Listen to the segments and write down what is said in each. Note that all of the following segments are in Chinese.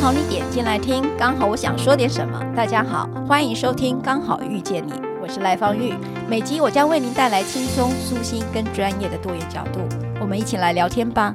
好你点进来听，刚好我想说点什么。大家好，欢迎收听《刚好遇见你》，我是赖芳玉。每集我将为您带来轻松、舒心跟专业的多元角度，我们一起来聊天吧。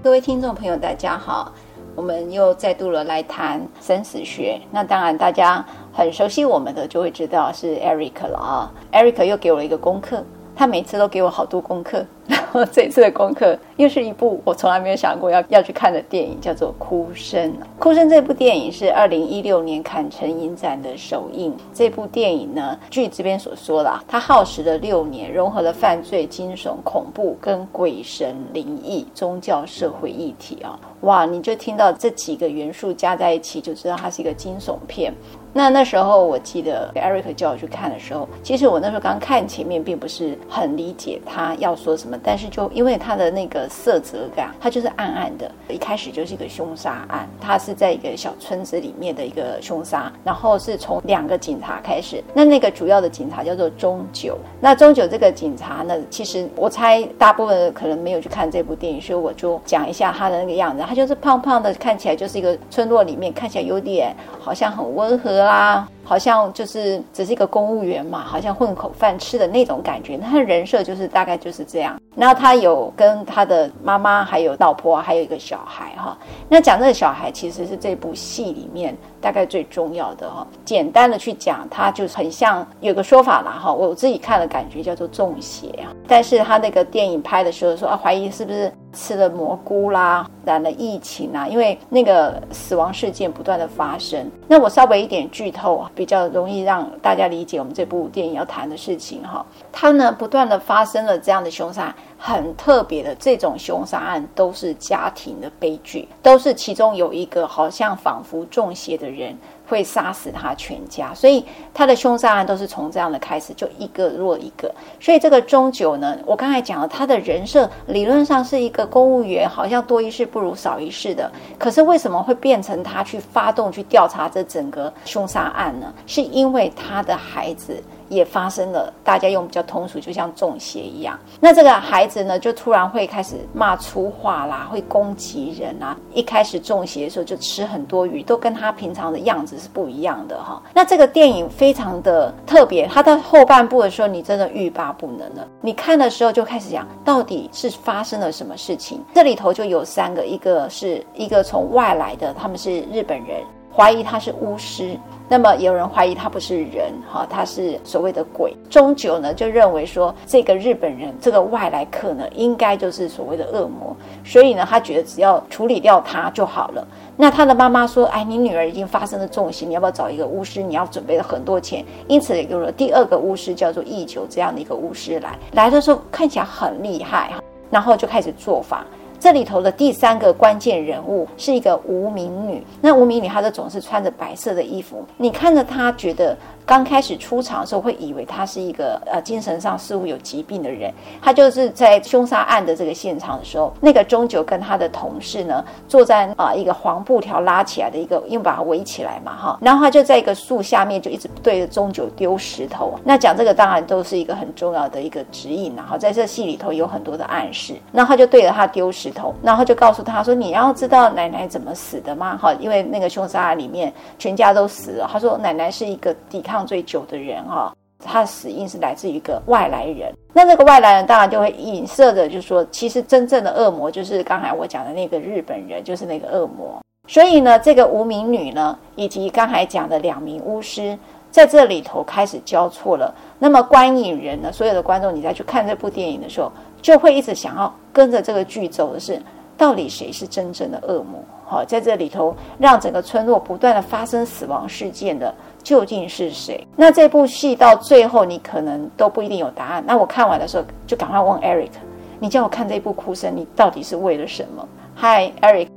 各位听众朋友，大家好。我们又再度了来谈生死学，那当然大家很熟悉我们的就会知道是 Eric 了啊。Eric 又给我了一个功课，他每次都给我好多功课。然后这次的功课又是一部我从来没有想过要要去看的电影，叫做《哭声》。《哭声》这部电影是二零一六年坎城影展的首映。这部电影呢，据这边所说啦，它耗时了六年，融合了犯罪、惊悚、恐怖跟鬼神、灵异、宗教、社会议题啊。哇，你就听到这几个元素加在一起，就知道它是一个惊悚片。那那时候我记得 Eric 叫我去看的时候，其实我那时候刚看前面并不是很理解他要说什么，但是就因为他的那个色泽感，它就是暗暗的，一开始就是一个凶杀案，它是在一个小村子里面的一个凶杀，然后是从两个警察开始，那那个主要的警察叫做中九，那中九这个警察呢，其实我猜大部分可能没有去看这部电影，所以我就讲一下他的那个样子，他就是胖胖的，看起来就是一个村落里面看起来有点好像很温和。啦，好像就是只是一个公务员嘛，好像混口饭吃的那种感觉。他的人设就是大概就是这样。然后他有跟他的妈妈，还有老婆，还有一个小孩哈。那讲这个小孩其实是这部戏里面大概最重要的哈。简单的去讲，他就是很像有个说法啦哈，我自己看的感觉叫做中邪啊。但是他那个电影拍的时候说啊，怀疑是不是。吃了蘑菇啦，染了疫情啊，因为那个死亡事件不断的发生。那我稍微一点剧透，比较容易让大家理解我们这部电影要谈的事情哈。它呢不断的发生了这样的凶杀案，很特别的这种凶杀案都是家庭的悲剧，都是其中有一个好像仿佛中邪的人。会杀死他全家，所以他的凶杀案都是从这样的开始，就一个弱一个。所以这个中九呢，我刚才讲了，他的人设理论上是一个公务员，好像多一事不如少一事的。可是为什么会变成他去发动去调查这整个凶杀案呢？是因为他的孩子。也发生了，大家用比较通俗，就像中邪一样。那这个孩子呢，就突然会开始骂粗话啦，会攻击人啊。一开始中邪的时候就吃很多鱼，都跟他平常的样子是不一样的哈。那这个电影非常的特别，它到后半部的时候，你真的欲罢不能了。你看的时候就开始讲，到底是发生了什么事情？这里头就有三个，一个是一个从外来的，他们是日本人。怀疑他是巫师，那么有人怀疑他不是人，哈，他是所谓的鬼。中九呢就认为说，这个日本人这个外来客呢，应该就是所谓的恶魔，所以呢，他觉得只要处理掉他就好了。那他的妈妈说，哎，你女儿已经发生了重刑，你要不要找一个巫师？你要准备了很多钱，因此也有了第二个巫师，叫做义九这样的一个巫师来。来的时候看起来很厉害，然后就开始做法。这里头的第三个关键人物是一个无名女，那无名女她就总是穿着白色的衣服，你看着她觉得。刚开始出场的时候，会以为他是一个呃精神上似乎有疾病的人。他就是在凶杀案的这个现场的时候，那个钟九跟他的同事呢，坐在啊、一个黄布条拉起来的一个，因为把它围起来嘛哈。然后他就在一个树下面，就一直对着钟九丢石头。那讲这个当然都是一个很重要的一个指引，然后在这戏里头有很多的暗示。然后他就对着他丢石头，然后就告诉他说：“你要知道奶奶怎么死的吗？哈，因为那个凶杀案里面全家都死了。他说奶奶是一个抵抗。”最久的人哈，他的死因是来自于一个外来人。那这个外来人当然就会影射的，就是说，其实真正的恶魔就是刚才我讲的那个日本人，就是那个恶魔。所以呢，这个无名女呢，以及刚才讲的两名巫师，在这里头开始交错了。那么观影人呢，所有的观众，你再去看这部电影的时候，就会一直想要跟着这个剧走的是，到底谁是真正的恶魔？好，在这里头让整个村落不断的发生死亡事件的。究竟是谁？那这部戏到最后，你可能都不一定有答案。那我看完的时候，就赶快问 Eric，你叫我看这部《哭声》，你到底是为了什么？Hi，Eric。《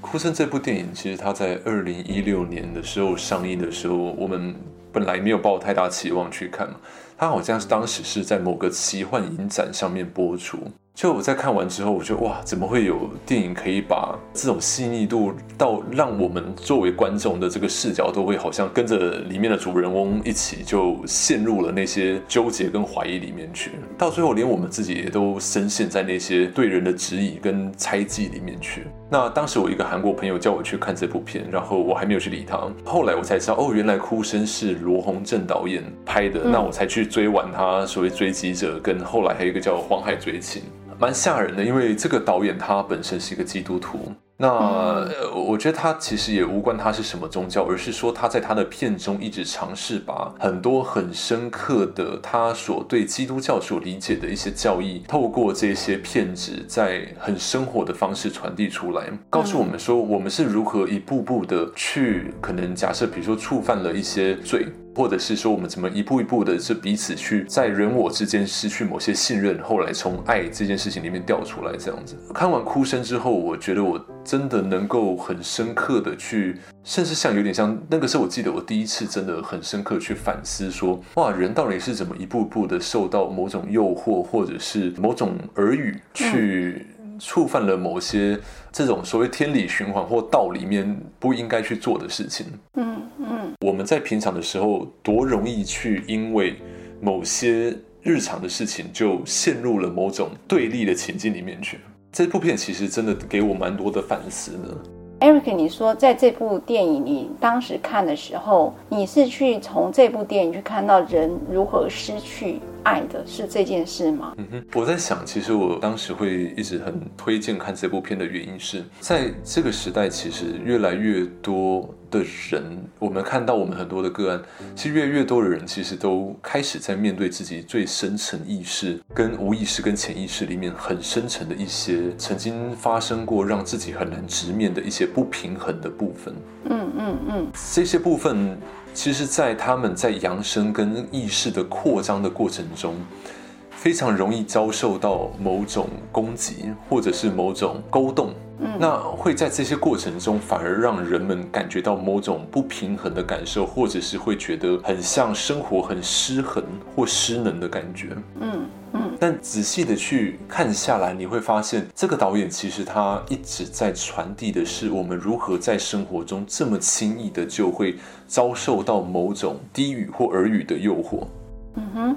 哭声》这部电影，其实它在二零一六年的时候上映的时候，我们本来没有抱太大期望去看嘛。它好像是当时是在某个奇幻影展上面播出。就我在看完之后，我觉得哇，怎么会有电影可以把这种细腻度到让我们作为观众的这个视角都会好像跟着里面的主人翁一起就陷入了那些纠结跟怀疑里面去，到最后连我们自己也都深陷在那些对人的质疑跟猜忌里面去。那当时我一个韩国朋友叫我去看这部片，然后我还没有去理他。后来我才知道，哦，原来《哭声》是罗宏正导演拍的，那我才去追完他所谓《追击者》，跟后来还有一个叫《黄海追情》。蛮吓人的，因为这个导演他本身是一个基督徒。那我觉得他其实也无关他是什么宗教，而是说他在他的片中一直尝试把很多很深刻的他所对基督教所理解的一些教义，透过这些片子，在很生活的方式传递出来，告诉我们说我们是如何一步步的去可能假设，比如说触犯了一些罪。或者是说，我们怎么一步一步的，是彼此去在人我之间失去某些信任，后来从爱这件事情里面掉出来，这样子。看完《哭声》之后，我觉得我真的能够很深刻的去，甚至像有点像那个时候，我记得我第一次真的很深刻去反思说，哇，人到底是怎么一步步的受到某种诱惑，或者是某种耳语去。触犯了某些这种所谓天理循环或道里面不应该去做的事情。嗯嗯，我们在平常的时候多容易去因为某些日常的事情就陷入了某种对立的情境里面去。这部片其实真的给我蛮多的反思呢。Eric，你说在这部电影你当时看的时候，你是去从这部电影去看到人如何失去爱的，是这件事吗？嗯哼，我在想，其实我当时会一直很推荐看这部片的原因是在这个时代，其实越来越多的人，我们看到我们很多的个案，其实越来越多的人，其实都开始在面对自己最深层意识、跟无意识、跟潜意识里面很深层的一些曾经发生过，让自己很难直面的一些不平衡的部分。嗯嗯嗯，这些部分。其实，在他们在扬声跟意识的扩张的过程中，非常容易遭受到某种攻击，或者是某种勾动。嗯，那会在这些过程中，反而让人们感觉到某种不平衡的感受，或者是会觉得很像生活很失衡或失能的感觉。嗯嗯。但仔细的去看下来，你会发现，这个导演其实他一直在传递的是我们如何在生活中这么轻易的就会遭受到某种低语或耳语的诱惑。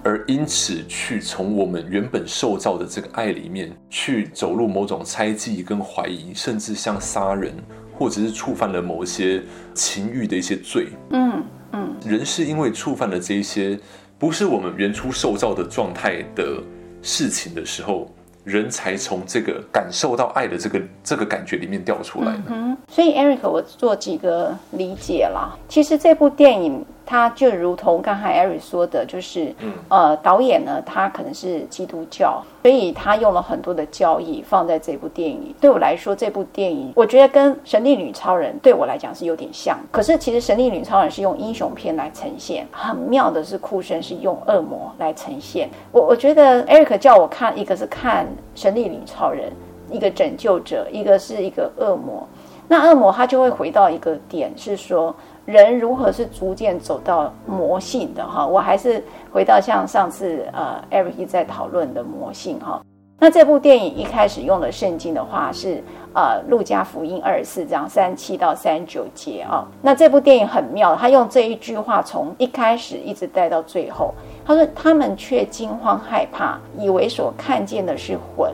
而因此去从我们原本受造的这个爱里面去走入某种猜忌跟怀疑，甚至像杀人，或者是触犯了某些情欲的一些罪。嗯嗯，人是因为触犯了这一些不是我们原初受造的状态的事情的时候，人才从这个感受到爱的这个这个感觉里面掉出来的。嗯，所以 Eric，我做几个理解啦。其实这部电影。他就如同刚才 Eric 说的，就是，呃，导演呢，他可能是基督教，所以他用了很多的教义放在这部电影里。对我来说，这部电影我觉得跟《神力女超人》对我来讲是有点像。可是其实《神力女超人》是用英雄片来呈现，很妙的是，哭声是用恶魔来呈现。我我觉得 Eric 叫我看，一个是看《神力女超人》，一个拯救者，一个是一个恶魔。那恶魔他就会回到一个点，是说。人如何是逐渐走到魔性的哈？我还是回到像上次呃，Eric 在讨论的魔性哈。那这部电影一开始用的圣经的话是呃，路加福音二十四章三十七到三十九节啊。那这部电影很妙，他用这一句话从一开始一直带到最后。他说：“他们却惊慌害怕，以为所看见的是魂。”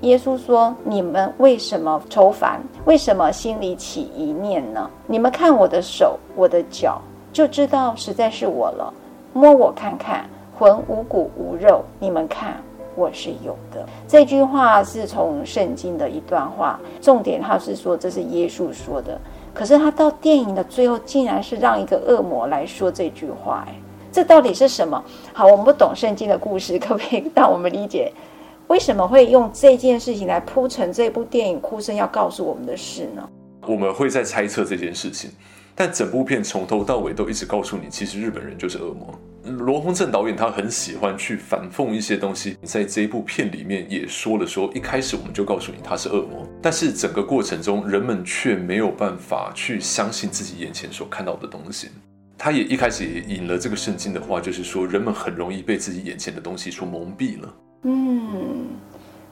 耶稣说：“你们为什么愁烦？为什么心里起疑念呢？你们看我的手，我的脚，就知道实在是我了。摸我看看，魂无骨无肉。你们看，我是有的。”这句话是从圣经的一段话，重点他是说这是耶稣说的。可是他到电影的最后，竟然是让一个恶魔来说这句话。哎，这到底是什么？好，我们不懂圣经的故事，可不可以让我们理解？为什么会用这件事情来铺成这部电影《哭声》要告诉我们的事呢？我们会在猜测这件事情，但整部片从头到尾都一直告诉你，其实日本人就是恶魔。罗宏正导演他很喜欢去反讽一些东西，在这一部片里面也说了说，一开始我们就告诉你他是恶魔，但是整个过程中人们却没有办法去相信自己眼前所看到的东西。他也一开始也引了这个圣经的话，就是说人们很容易被自己眼前的东西所蒙蔽了。嗯，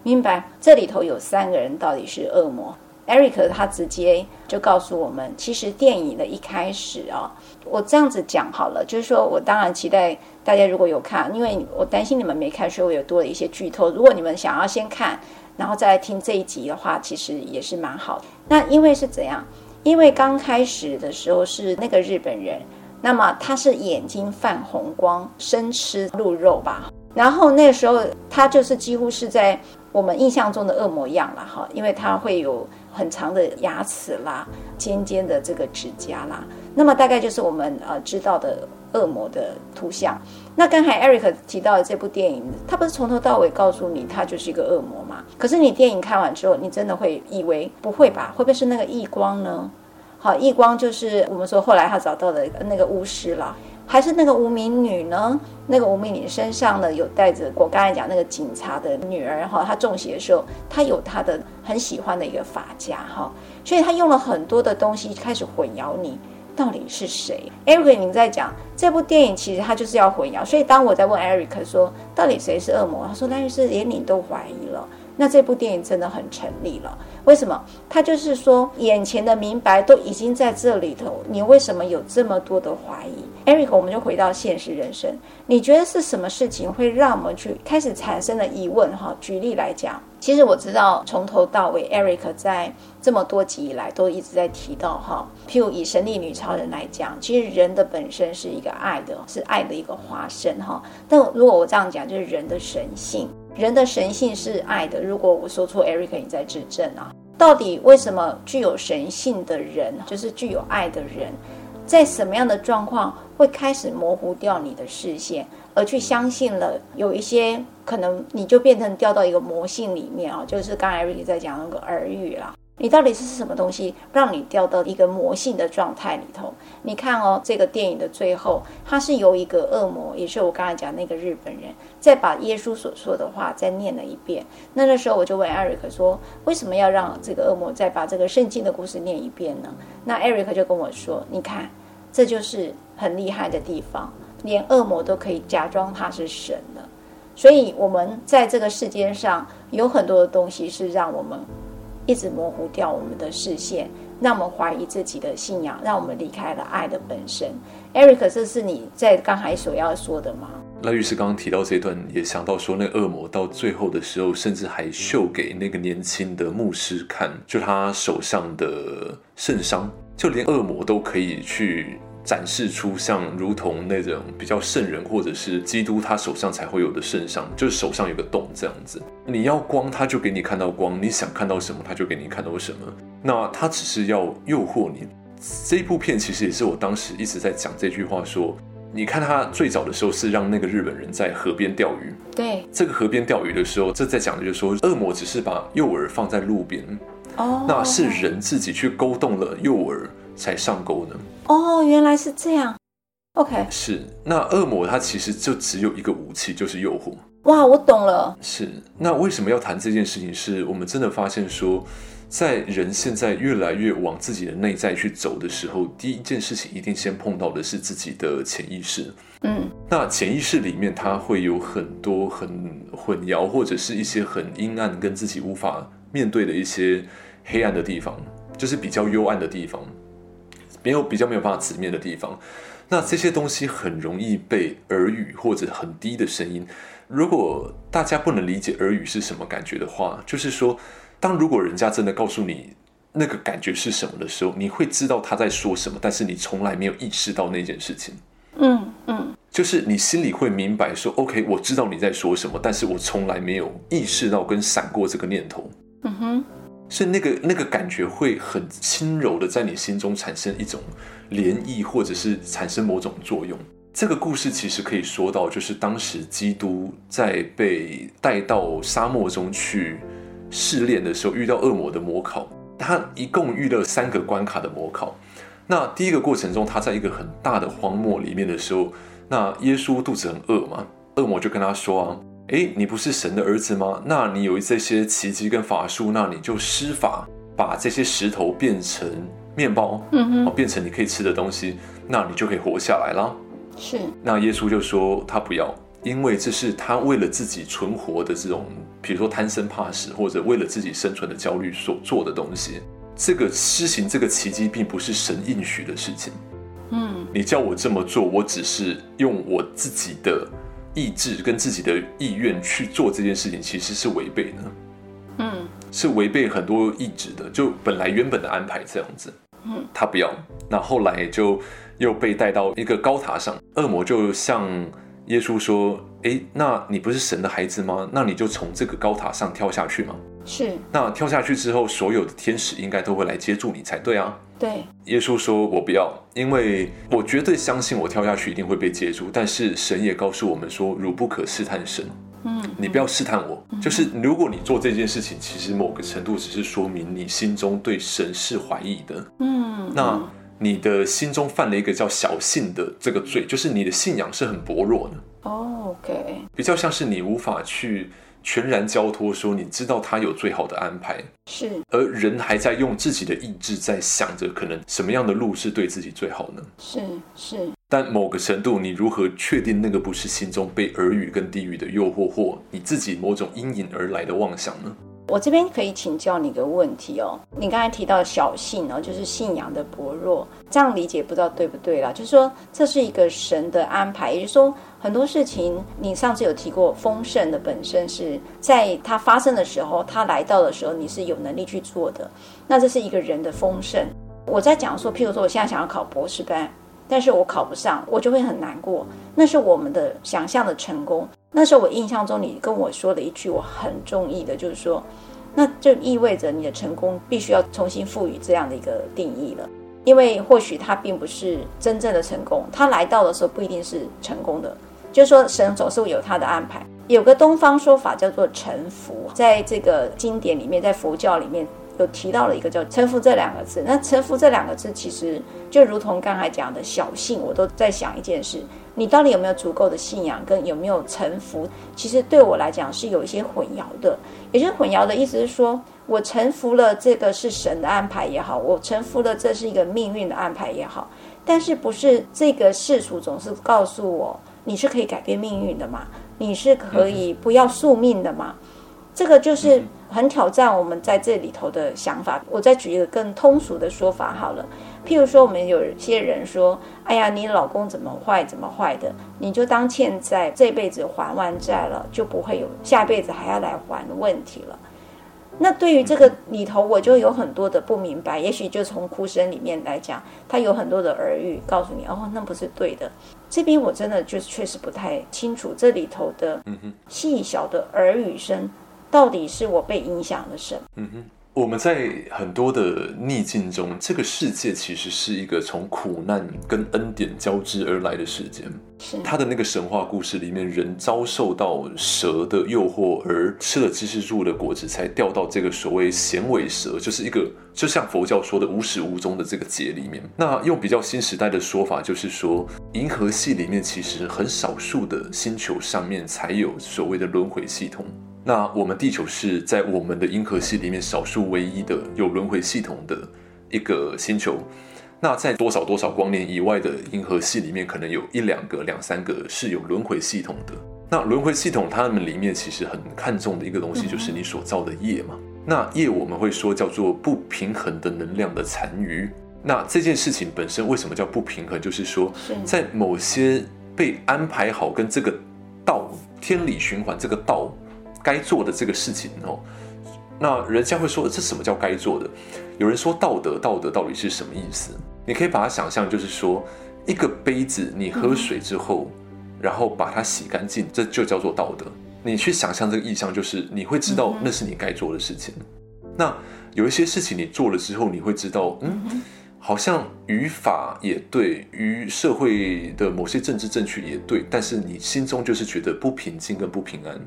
明白。这里头有三个人到底是恶魔。Eric 他直接就告诉我们，其实电影的一开始啊，我这样子讲好了，就是说我当然期待大家如果有看，因为我担心你们没看，所以我有多了一些剧透。如果你们想要先看，然后再来听这一集的话，其实也是蛮好的。那因为是怎样？因为刚开始的时候是那个日本人，那么他是眼睛泛红光，生吃鹿肉吧，然后那时候他就是几乎是在我们印象中的恶魔样了哈，因为他会有。很长的牙齿啦，尖尖的这个指甲啦，那么大概就是我们呃知道的恶魔的图像。那刚才 Eric 提到的这部电影，他不是从头到尾告诉你他就是一个恶魔吗？可是你电影看完之后，你真的会以为不会吧？会不会是那个异光呢？好，异光就是我们说后来他找到的那个巫师啦。还是那个无名女呢？那个无名女身上呢有带着我刚才讲那个警察的女儿哈，她中邪的时候，她有她的很喜欢的一个发夹哈，所以她用了很多的东西开始混淆你到底是谁。Eric，你在讲这部电影其实他就是要混淆，所以当我在问 Eric 说到底谁是恶魔，他说那就是连你都怀疑了。那这部电影真的很成立了，为什么？他就是说，眼前的明白都已经在这里头，你为什么有这么多的怀疑？Eric，我们就回到现实人生，你觉得是什么事情会让我们去开始产生了疑问？哈，举例来讲，其实我知道从头到尾，Eric 在这么多集以来都一直在提到哈，譬如以神力女超人来讲，其实人的本身是一个爱的，是爱的一个化身哈。但如果我这样讲，就是人的神性。人的神性是爱的。如果我说错，Eric 你在指正啊。到底为什么具有神性的人，就是具有爱的人，在什么样的状况会开始模糊掉你的视线，而去相信了有一些可能，你就变成掉到一个魔性里面啊？就是刚才 Eric 在讲那个耳语啦。你到底是什么东西让你掉到一个魔性的状态里头？你看哦，这个电影的最后，它是由一个恶魔，也是我刚才讲那个日本人，再把耶稣所说的话再念了一遍。那那时候我就问 Eric 说，为什么要让这个恶魔再把这个圣经的故事念一遍呢？那 Eric 就跟我说，你看，这就是很厉害的地方，连恶魔都可以假装他是神的。所以，我们在这个世间上有很多的东西是让我们。一直模糊掉我们的视线，让我们怀疑自己的信仰，让我们离开了爱的本身。Eric，这是你在刚才所要说的吗？赖律师刚刚提到这段，也想到说，那恶魔到最后的时候，甚至还秀给那个年轻的牧师看，就他手上的圣伤，就连恶魔都可以去。展示出像如同那种比较圣人或者是基督他手上才会有的圣像，就是手上有个洞这样子。你要光，他就给你看到光；你想看到什么，他就给你看到什么。那他只是要诱惑你。这一部片其实也是我当时一直在讲这句话说，说你看他最早的时候是让那个日本人在河边钓鱼。对，这个河边钓鱼的时候，这在讲的就是说，恶魔只是把诱饵放在路边，哦，那是人自己去勾动了诱饵才上钩的。哦，原来是这样。OK，是那恶魔他其实就只有一个武器，就是诱惑。哇，我懂了。是那为什么要谈这件事情？是我们真的发现说，在人现在越来越往自己的内在去走的时候，第一件事情一定先碰到的是自己的潜意识。嗯，那潜意识里面它会有很多很混淆，或者是一些很阴暗，跟自己无法面对的一些黑暗的地方，就是比较幽暗的地方。没有比较没有办法直面的地方，那这些东西很容易被耳语或者很低的声音。如果大家不能理解耳语是什么感觉的话，就是说，当如果人家真的告诉你那个感觉是什么的时候，你会知道他在说什么，但是你从来没有意识到那件事情。嗯嗯，就是你心里会明白说，OK，我知道你在说什么，但是我从来没有意识到跟闪过这个念头。嗯哼。是那个那个感觉会很轻柔的在你心中产生一种涟漪，或者是产生某种作用。这个故事其实可以说到，就是当时基督在被带到沙漠中去试炼的时候，遇到恶魔的魔考。他一共遇了三个关卡的魔考。那第一个过程中，他在一个很大的荒漠里面的时候，那耶稣肚子很饿嘛，恶魔就跟他说啊，诶，你不是神的儿子吗？那你有这些奇迹跟法术，那你就施法把这些石头变成面包，嗯哼，变成你可以吃的东西，那你就可以活下来啦。是。那耶稣就说他不要，因为这是他为了自己存活的这种，比如说贪生怕死或者为了自己生存的焦虑所做的东西。这个施行这个奇迹，并不是神应许的事情。嗯，你叫我这么做，我只是用我自己的意志跟自己的意愿去做这件事情，其实是违背的。嗯，是违背很多意志的，就本来原本的安排这样子。嗯，他不要，那后来就又被带到一个高塔上，恶魔就向耶稣说：“诶，那你不是神的孩子吗？那你就从这个高塔上跳下去吗？”是，那跳下去之后，所有的天使应该都会来接住你才对啊。对，耶稣说：“我不要，因为我绝对相信我跳下去一定会被接住。但是神也告诉我们说，汝不可试探神。嗯，你不要试探我。嗯，就是如果你做这件事情，其实某个程度只是说明你心中对神是怀疑的。嗯，那你的心中犯了一个叫小信的这个罪，就是你的信仰是很薄弱的。哦，OK，比较像是你无法去。全然交托，说你知道他有最好的安排，是，而人还在用自己的意志在想着可能什么样的路是对自己最好呢？是是，但某个程度，你如何确定那个不是心中被耳语跟地狱的诱惑，或你自己某种阴影而来的妄想呢？我这边可以请教你一个问题哦，你刚才提到小信哦，就是信仰的薄弱，这样理解不知道对不对啦？就是说这是一个神的安排，也就是说。很多事情，你上次有提过，丰盛的本身是在它发生的时候，它来到的时候，你是有能力去做的。那这是一个人的丰盛。我在讲说，譬如说，我现在想要考博士班，但是我考不上，我就会很难过。那是我们的想象的成功。那时候我印象中，你跟我说了一句我很中意的，就是说，那就意味着你的成功必须要重新赋予这样的一个定义了。因为或许它并不是真正的成功，它来到的时候不一定是成功的。就是说，神总是有他的安排。有个东方说法叫做臣服，在这个经典里面，在佛教里面有提到了一个叫臣服这两个字。那臣服这两个字，其实就如同刚才讲的小信，我都在想一件事：你到底有没有足够的信仰，跟有没有臣服？其实对我来讲是有一些混淆的。也就是混淆的意思是说，我臣服了这个是神的安排也好，我臣服了这是一个命运的安排也好，但是不是这个世俗总是告诉我。你是可以改变命运的嘛？你是可以不要宿命的嘛？这个就是很挑战我们在这里头的想法。我再举一个更通俗的说法好了，譬如说，我们有些人说：“哎呀，你老公怎么坏，怎么坏的？你就当欠债，这辈子还完债了，就不会有下辈子还要来还的问题了。”那对于这个里头，我就有很多的不明白。也许就从哭声里面来讲，他有很多的耳语告诉你：“哦，那不是对的。”这边我真的就确实不太清楚，这里头的细小的耳语声，到底是我被影响了什么？嗯哼。我们在很多的逆境中，这个世界其实是一个从苦难跟恩典交织而来的世界。是他的那个神话故事里面，人遭受到蛇的诱惑而吃了知识树的果子，才掉到这个所谓衔尾蛇，就是一个就像佛教说的无始无终的这个劫里面。那用比较新时代的说法，就是说银河系里面其实很少数的星球上面才有所谓的轮回系统。那我们地球是在我们的银河系里面少数唯一的有轮回系统的一个星球。那在多少多少光年以外的银河系里面，可能有一两个、两三个是有轮回系统的。那轮回系统，它们里面其实很看重的一个东西，就是你所造的业嘛。那业我们会说叫做不平衡的能量的残余。那这件事情本身为什么叫不平衡？就是说，在某些被安排好跟这个道天理循环这个道。该做的这个事情哦，那人家会说，这什么叫该做的？有人说道德，道德到底是什么意思？你可以把它想象，就是说一个杯子，你喝水之后，然后把它洗干净，这就叫做道德。你去想象这个意象，就是你会知道那是你该做的事情。那有一些事情你做了之后，你会知道，嗯，好像语法也对，于社会的某些政治正确也对，但是你心中就是觉得不平静跟不平安。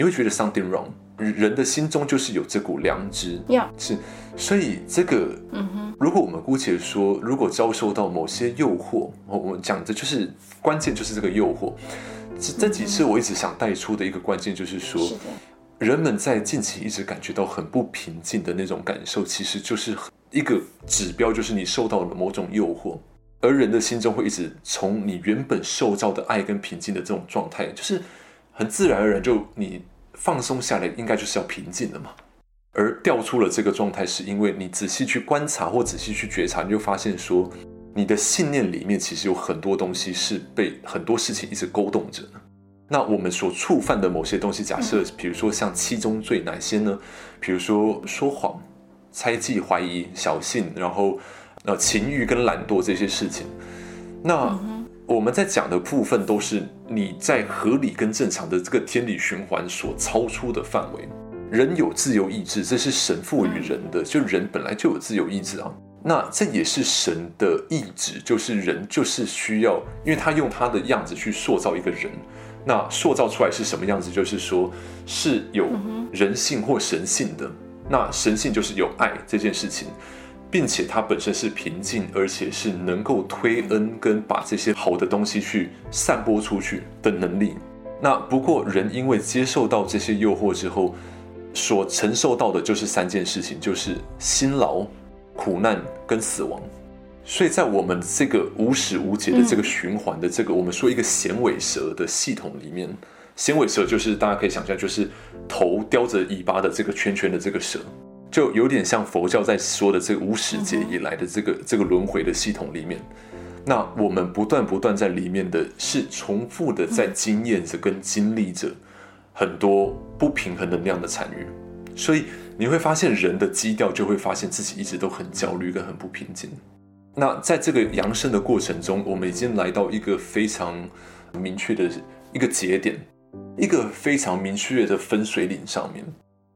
你会觉得 something wrong，人的心中就是有这股良知，呀，是，所以这个，嗯哼，如果我们姑且说，如果遭受到某些诱惑，我们讲的就是关键就是这个诱惑。这这几次我一直想带出的一个关键就是说，是，人们在近期一直感觉到很不平静的那种感受，其实就是一个指标，就是你受到了某种诱惑，而人的心中会一直从你原本受到的爱跟平静的这种状态，就是很自然而然就你。放松下来，应该就是要平静了嘛。而掉出了这个状态，是因为你仔细去观察或仔细去觉察，你就发现说，你的信念里面其实有很多东西是被很多事情一直勾动着。那我们所触犯的某些东西，假设比如说像七宗罪哪些呢？比如说说谎、猜忌、怀疑、小信，然后呃情欲跟懒惰这些事情，那。我们在讲的部分都是你在合理跟正常的这个天理循环所超出的范围。人有自由意志，这是神赋予人的，就人本来就有自由意志啊。那这也是神的意志，就是人就是需要，因为他用他的样子去塑造一个人。那塑造出来是什么样子？就是说是有人性或神性的。那神性就是有爱这件事情。并且它本身是平静，而且是能够推恩跟把这些好的东西去散播出去的能力。那不过人因为接受到这些诱惑之后，所承受到的就是三件事情，就是辛劳、苦难跟死亡。所以在我们这个无始无节的这个循环的这个，我们说一个衔尾蛇的系统里面，衔尾蛇就是大家可以想象，就是头叼着尾巴的这个圈圈的这个蛇。就有点像佛教在说的这个无始劫以来的这个这个轮回的系统里面，那我们不断不断在里面的是重复的在经验着跟经历着很多不平衡能量的参与，所以你会发现人的基调就会发现自己一直都很焦虑跟很不平静。那在这个扬升的过程中，我们已经来到一个非常明确的一个节点，一个非常明确的分水岭上面。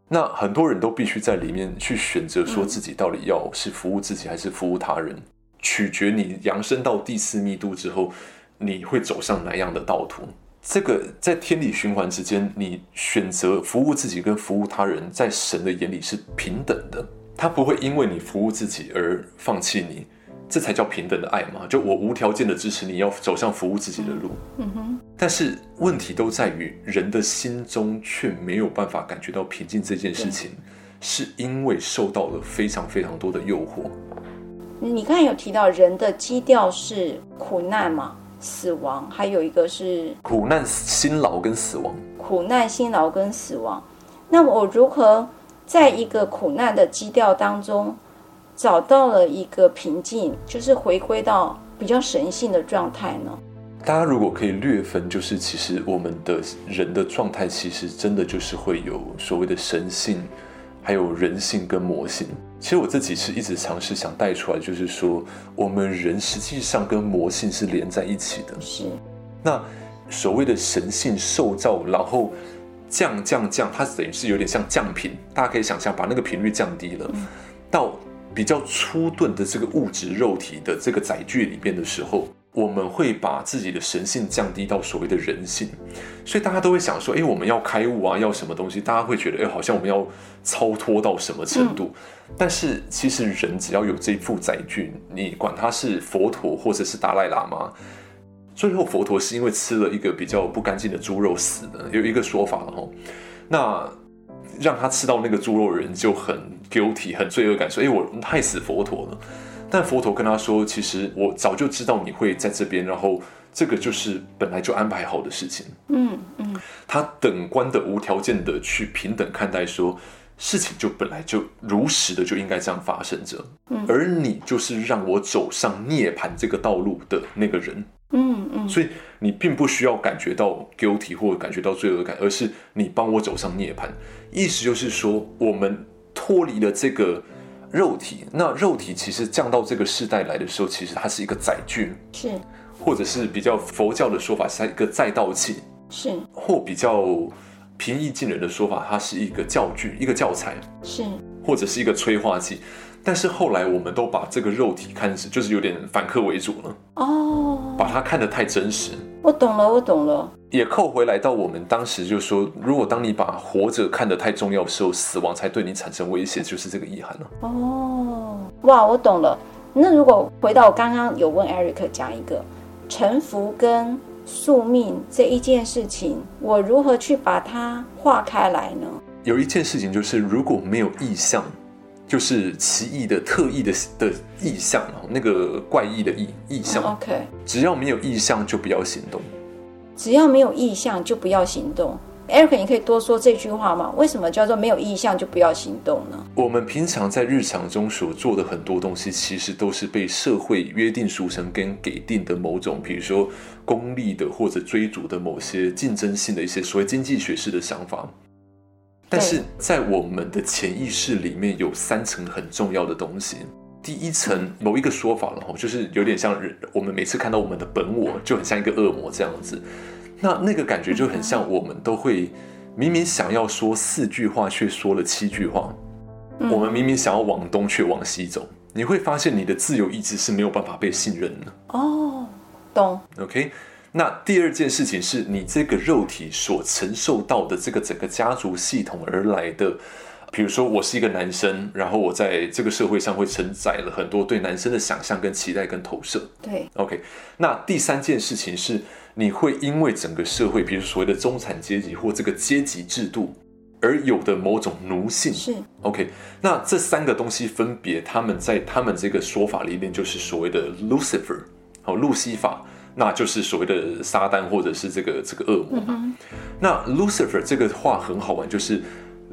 那很多人都必须在里面去选择，说自己到底要是服务自己还是服务他人，取决你扬升到第四密度之后，你会走上哪样的道途。这个在天理循环之间，你选择服务自己跟服务他人，在神的眼里是平等的，他不会因为你服务自己而放弃你。这才叫平等的爱嘛！就我无条件的支持你要走上服务自己的路。嗯哼。但是问题都在于人的心中却没有办法感觉到平静这件事情，是因为受到了非常非常多的诱惑。你刚才有提到人的基调是苦难嘛？死亡，还有一个是苦难、辛劳跟死亡。苦难、辛劳跟死亡。那我如何在一个苦难的基调当中？找到了一个平静，就是回归到比较神性的状态呢。大家如果可以略分，就是其实我们的人的状态，其实真的就是会有所谓的神性，还有人性跟魔性。其实我自己是一直尝试想带出来，就是说我们人实际上跟魔性是连在一起的。是。那所谓的神性受造，然后降降降，它等于是有点像降频，大家可以想象，把那个频率降低了，嗯、到。比较粗钝的这个物质肉体的这个载具里面的时候，我们会把自己的神性降低到所谓的人性，所以大家都会想说，哎，我们要开悟啊，要什么东西？大家会觉得，哎，好像我们要超脱到什么程度？嗯。但是其实人只要有这副载具，你管他是佛陀或者是达赖喇嘛，最后佛陀是因为吃了一个比较不干净的猪肉死的，有一个说法了哈。那让他吃到那个猪肉的人就很 guilty，很罪恶感，说：“哎，我害死佛陀了。”但佛陀跟他说：“其实我早就知道你会在这边，然后这个就是本来就安排好的事情。”嗯嗯，他等观的无条件的去平等看待，说事情就本来就如实的就应该这样发生着。嗯，而你就是让我走上涅槃这个道路的那个人。嗯嗯，所以你并不需要感觉到 guilty 或者感觉到罪恶感，而是你帮我走上涅槃。意思就是说，我们脱离了这个肉体。那肉体其实降到这个世代来的时候，其实它是一个载具，是，或者是比较佛教的说法，是一个载道器，是，或比较平易近人的说法，它是一个教具，一个教材，是，或者是一个催化剂。但是后来，我们都把这个肉体看成就是有点反客为主了哦，把它看得太真实，我懂了，我懂了。也扣回来到我们当时就说，如果当你把活着看得太重要的时候，死亡才对你产生威胁，就是这个遗憾了。哦，哇，我懂了。那如果回到我刚刚有问 Eric 讲一个臣服跟宿命这一件事情，我如何去把它划开来呢？有一件事情就是，如果没有意象。就是奇异的、特异的的意象，那个怪异的意意象。Oh, OK，只要没有意象，就不要行动。只要没有意象，就不要行动。Eric，你可以多说这句话吗？为什么叫做没有意向就不要行动呢？我们平常在日常中所做的很多东西，其实都是被社会约定俗成跟给定的某种，比如说功利的或者追逐的某些竞争性的一些所谓经济学式的想法。但是在我们的潜意识里面有三层很重要的东西。第一层某一个说法了哈，就是有点像人，我们每次看到我们的本我，就很像一个恶魔这样子。那那个感觉就很像我们都会明明想要说四句话，却说了七句话。我们明明想要往东，却往西走。你会发现你的自由意志是没有办法被信任的。哦，懂。OK。那第二件事情是你这个肉体所承受到的这个整个家族系统而来的，比如说我是一个男生，然后我在这个社会上会承载了很多对男生的想象跟期待跟投射。对，OK。那第三件事情是你会因为整个社会，比如所谓的中产阶级或这个阶级制度而有的某种奴性。是 OK。那这三个东西分别，他们在他们这个说法里面就是所谓的 Lucifer，好，路西法。那就是所谓的撒旦，或者是这个这个恶魔嘛。嗯、那 Lucifer 这个话很好玩，就是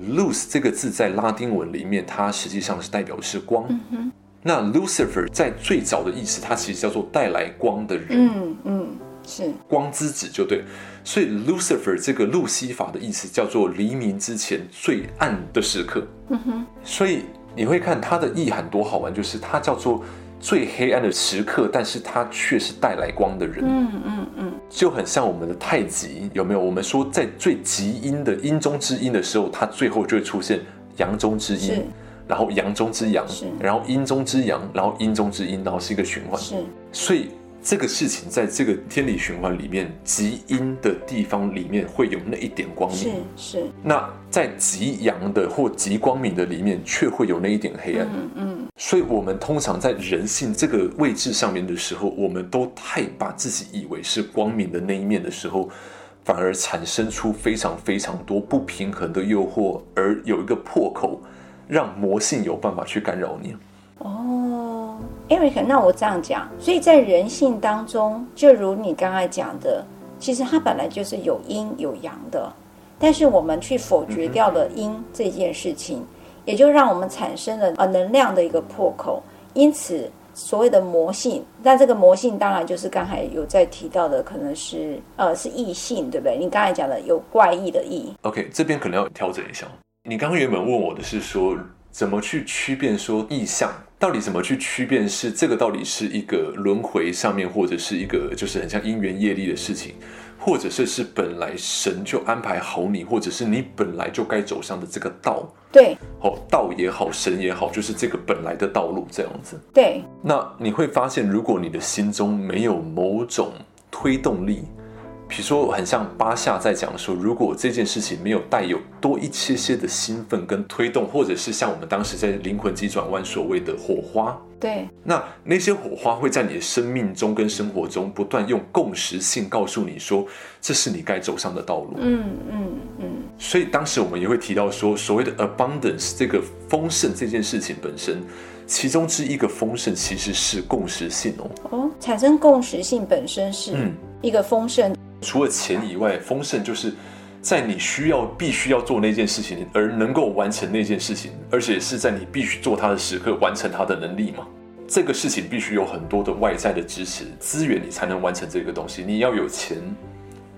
Luz 这个字在拉丁文里面，它实际上是代表的是光。嗯、那 Lucifer 在最早的意思，它其实叫做带来光的人。嗯嗯，是光之子就对。所以 Lucifer 这个路西法的意思叫做黎明之前最暗的时刻。嗯、所以你会看它的意涵多好玩，就是它叫做。最黑暗的时刻，但是他却是带来光的人。嗯嗯嗯，就很像我们的太极，有没有？我们说在最极阴的阴中之阴的时候，它最后就会出现阳中之阴，然后阳中之阳，然后阴中之阳，然后阴中之阴，然后是一个循环。是，所以。这个事情在这个天理循环里面，极阴的地方里面会有那一点光明，是是。那在极阳的或极光明的里面，却会有那一点黑暗。嗯嗯。所以，我们通常在人性这个位置上面的时候，我们都太把自己以为是光明的那一面的时候，反而产生出非常非常多不平衡的诱惑，而有一个破口，让魔性有办法去干扰你。哦，Eric，那我这样讲，所以在人性当中，就如你刚才讲的，其实它本来就是有阴有阳的，但是我们去否决掉了阴这件事情，嗯、也就让我们产生了呃能量的一个破口，因此所谓的魔性，那这个魔性当然就是刚才有在提到的，可能是呃是异性，对不对？你刚才讲的有怪异的异。OK，这边可能要调整一下，你刚刚原本问我的是说。怎么去区辨说意象？到底怎么去区辨是这个到底是一个轮回上面，或者是一个就是很像因缘业力的事情，或者是是本来神就安排好你，或者是你本来就该走上的这个道？对，哦，道也好，神也好，就是这个本来的道路这样子。对，那你会发现，如果你的心中没有某种推动力。比如说，很像巴夏在讲说，如果这件事情没有带有多一些些的兴奋跟推动，或者是像我们当时在灵魂急转弯所谓的火花，对，那那些火花会在你的生命中跟生活中不断用共识性告诉你说，这是你该走上的道路。嗯嗯嗯。所以当时我们也会提到说，所谓的 abundance 这个丰盛这件事情本身，其中之一个丰盛其实是共识性哦。哦，产生共识性本身是一个丰盛。除了钱以外，丰盛就是在你需要、必须要做那件事情，而能够完成那件事情，而且是在你必须做它的时刻完成它的能力嘛。这个事情必须有很多的外在的支持资源，你才能完成这个东西。你要有钱，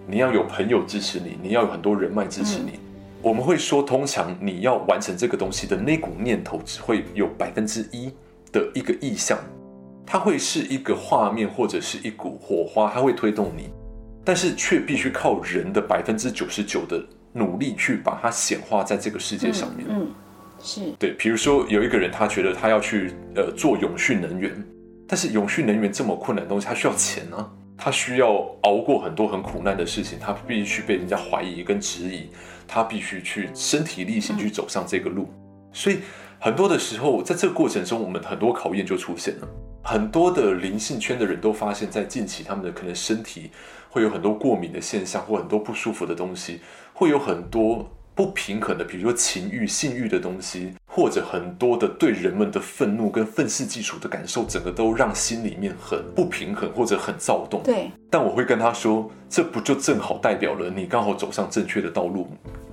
你要有朋友支持你，你要有很多人脉支持你。嗯。我们会说，通常你要完成这个东西的那股念头，只会有百分之一的一个意向，它会是一个画面或者是一股火花，它会推动你。但是却必须靠人的百分之九十九的努力去把它显化在这个世界上面。嗯，嗯，是对。比如说有一个人，他觉得他要去呃做永续能源，但是永续能源这么困难的东西，他需要钱啊。他需要熬过很多很苦难的事情，他必须被人家怀疑跟质疑，他必须去身体力行去走上这个路。所以很多的时候，在这个过程中，我们很多考验就出现了。很多的灵性圈的人都发现，在近期他们的可能身体会有很多过敏的现象，或很多不舒服的东西，会有很多。不平衡的，比如说情欲、性欲的东西，或者很多的对人们的愤怒跟愤世嫉俗的感受，整个都让心里面很不平衡或者很躁动。对。但我会跟他说，这不就正好代表了你刚好走上正确的道路，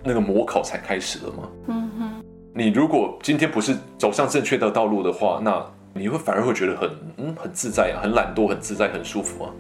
那个模考才开始了吗？嗯哼。你如果今天不是走上正确的道路的话，那你会反而会觉得很嗯很自在啊，很懒惰，很自在，很舒服啊。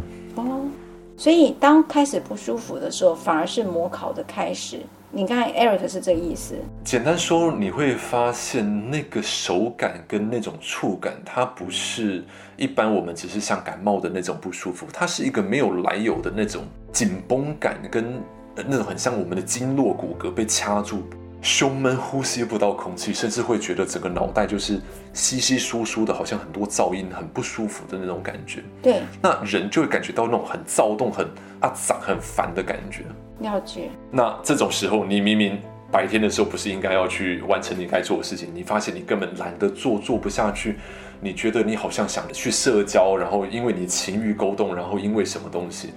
所以当开始不舒服的时候，反而是模考的开始。你刚才 Eric 是这个意思。简单说，你会发现那个手感跟那种触感，它不是一般我们只是像感冒的那种不舒服，它是一个没有来由的那种紧绷感，跟那种很像我们的经络骨骼被掐住。胸闷，呼吸不到空气，甚至会觉得整个脑袋就是稀稀疏疏的，好像很多噪音，很不舒服的那种感觉。对，那人就会感觉到那种很躁动、很啊杂、很烦的感觉。了解。那这种时候，你明明白天的时候不是应该要去完成你该做的事情，你发现你根本懒得做，做不下去。你觉得你好像想去社交，然后因为你情欲勾动，然后因为什么东西？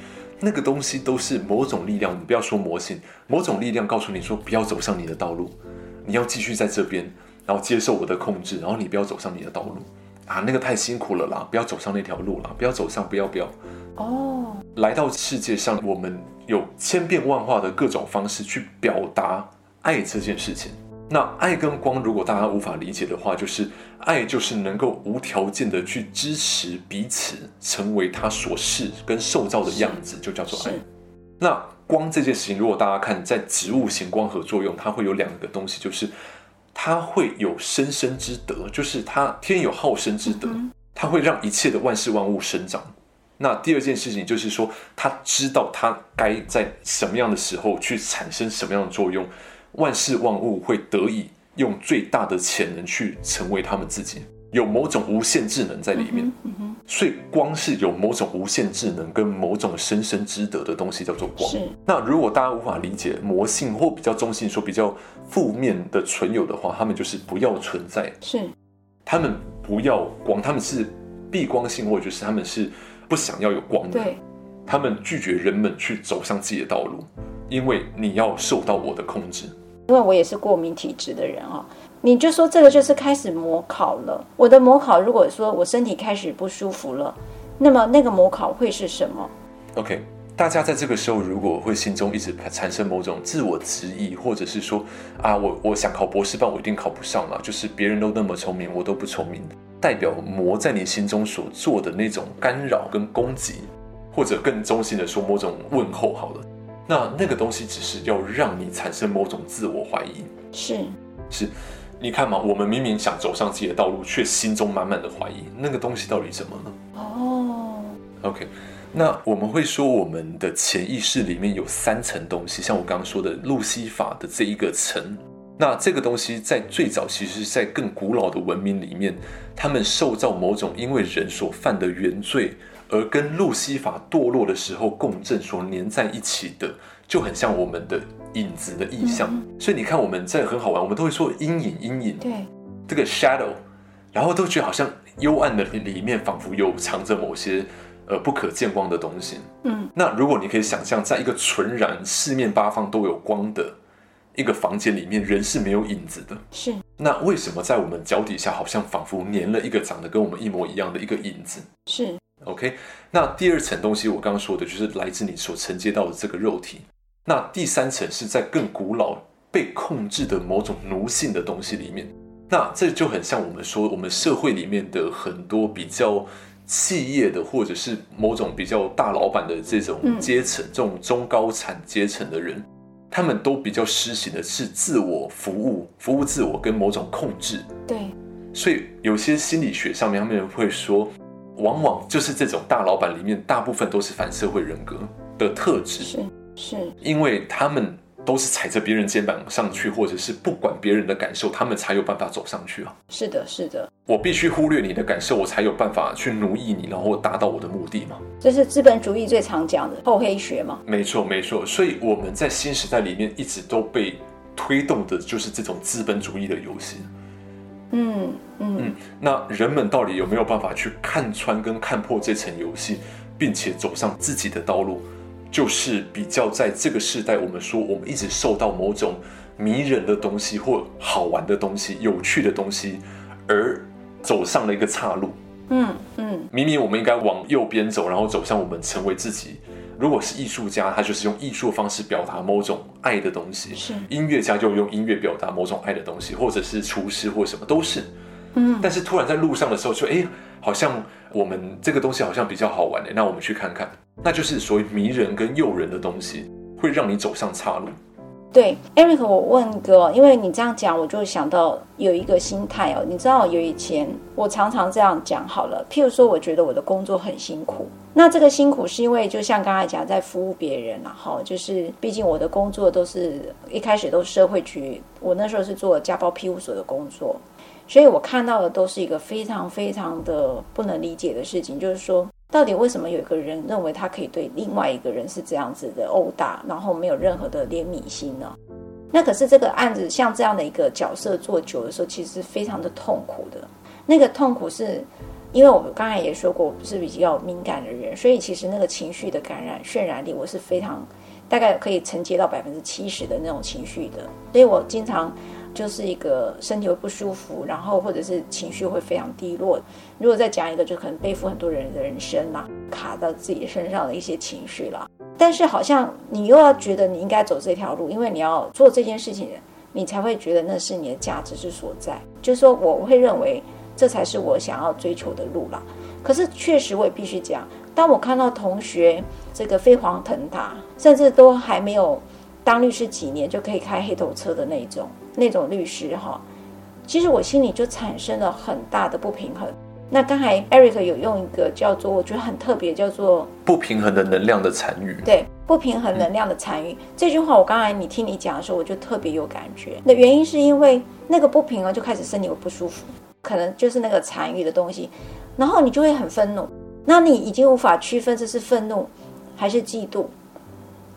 那个东西都是某种力量，你不要说魔性，某种力量告诉你说不要走上你的道路，你要继续在这边，然后接受我的控制，然后你不要走上你的道路啊，那个太辛苦了啦，不要走上那条路啦，不要走上，不要不要。哦，来到世界上，我们有千变万化的各种方式去表达爱这件事情。那爱跟光，如果大家无法理解的话，就是爱就是能够无条件的去支持彼此，成为他所是跟受造的样子，就叫做爱。那光这件事情，如果大家看在植物型光合作用，它会有两个东西，就是它会有生生之德，就是它天有好生之德，它会让一切的万事万物生长。那第二件事情就是说，它知道它该在什么样的时候去产生什么样的作用。万事万物会得以用最大的潜能去成为他们自己，有某种无限智能在里面。嗯嗯、所以光是有某种无限智能跟某种生生之德的东西叫做光。那如果大家无法理解魔性或比较中性说比较负面的存有的话，他们就是不要存在。是。他们不要光，他们是避光性，或者就是他们是不想要有光的。对。他们拒绝人们去走上自己的道路，因为你要受到我的控制。因为我也是过敏体质的人啊，你就说这个就是开始模考了。我的模考，如果说我身体开始不舒服了，那么那个模考会是什么？OK，大家在这个时候如果会心中一直产生某种自我质疑，或者是说啊，我我想考博士班，我一定考不上了，就是别人都那么聪明，我都不聪明，代表魔在你心中所做的那种干扰跟攻击，或者更中性的说，某种问候，好了。那那个东西只是要让你产生某种自我怀疑，是是，你看嘛，我们明明想走上自己的道路，却心中满满的怀疑，那个东西到底什么呢？哦，OK，那我们会说，我们的潜意识里面有三层东西，像我刚刚说的路西法的这一个层，那这个东西在最早其实是在更古老的文明里面，他们受到某种因为人所犯的原罪。而跟路西法堕落的时候共振所粘在一起的，就很像我们的影子的意象。嗯、所以你看，我们这很好玩，我们都会说阴影，阴影，对，这个 shadow，然后都觉得好像幽暗的里面仿佛有藏着某些呃不可见光的东西。嗯，那如果你可以想象，在一个纯然四面八方都有光的一个房间里面，人是没有影子的。是，那为什么在我们脚底下好像仿佛粘了一个长得跟我们一模一样的一个影子？是。OK，那第二层东西我刚刚说的就是来自你所承接到的这个肉体。那第三层是在更古老被控制的某种奴性的东西里面。那这就很像我们说我们社会里面的很多比较企业的或者是某种比较大老板的这种阶层，这种中高产阶层的人，他们都比较施行的是自我服务、服务自我跟某种控制。对，所以有些心理学上面他们会说。往往就是这种大老板里面，大部分都是反社会人格的特质，是是，因为他们都是踩着别人肩膀上去，或者是不管别人的感受，他们才有办法走上去啊。是的，是的。我必须忽略你的感受，我才有办法去奴役你，然后达到我的目的嘛。这是资本主义最常讲的厚黑学嘛。没错，没错。所以我们在新时代里面一直都被推动的就是这种资本主义的游戏。嗯嗯，嗯。那人们到底有没有办法去看穿跟看破这层游戏，并且走上自己的道路？就是比较在这个时代，我们说我们一直受到某种迷人的东西或好玩的东西、有趣的东西，而走上了一个岔路。嗯嗯，明明我们应该往右边走，然后走向我们成为自己。如果是艺术家，他就是用艺术的方式表达某种爱的东西；是音乐家就用音乐表达某种爱的东西，或者是厨师或什么都是。嗯，但是突然在路上的时候就，就哎，好像我们这个东西好像比较好玩哎，那我们去看看。那就是所谓迷人跟诱人的东西，会让你走上岔路。对，Eric，我问哥，因为你这样讲，我就想到有一个心态哦。你知道，有以前我常常这样讲好了，譬如说，我觉得我的工作很辛苦。那这个辛苦是因为，就像刚才讲，在服务别人，然后就是，毕竟我的工作都是一开始都是社会局，我那时候是做家暴庇护所的工作，所以我看到的都是一个非常非常的不能理解的事情，就是说。到底为什么有一个人认为他可以对另外一个人是这样子的殴打，然后没有任何的怜悯心呢？那可是这个案子像这样的一个角色做久的时候，其实是非常的痛苦的。那个痛苦是因为我们刚才也说过，我不是比较敏感的人，所以其实那个情绪的感染渲染力，我是非常大概可以承接到百分之七十的那种情绪的，所以我经常。就是一个身体会不舒服，然后或者是情绪会非常低落。如果再讲一个，就可能背负很多人的人生啦，卡到自己身上的一些情绪啦。但是好像你又要觉得你应该走这条路，因为你要做这件事情，你才会觉得那是你的价值之所在。就是说，我会认为这才是我想要追求的路啦。可是确实，我也必须讲，当我看到同学这个飞黄腾达，甚至都还没有当律师几年就可以开黑头车的那种。那种律师哈，其实我心里就产生了很大的不平衡。那刚才 Eric 有用一个叫做我觉得很特别，叫做不平衡的能量的残余。对，不平衡能量的残余、嗯、这句话，我刚才你听你讲的时候，我就特别有感觉。那原因是因为那个不平衡就开始身体会不舒服，可能就是那个残余的东西，然后你就会很愤怒。那你已经无法区分这是愤怒还是嫉妒。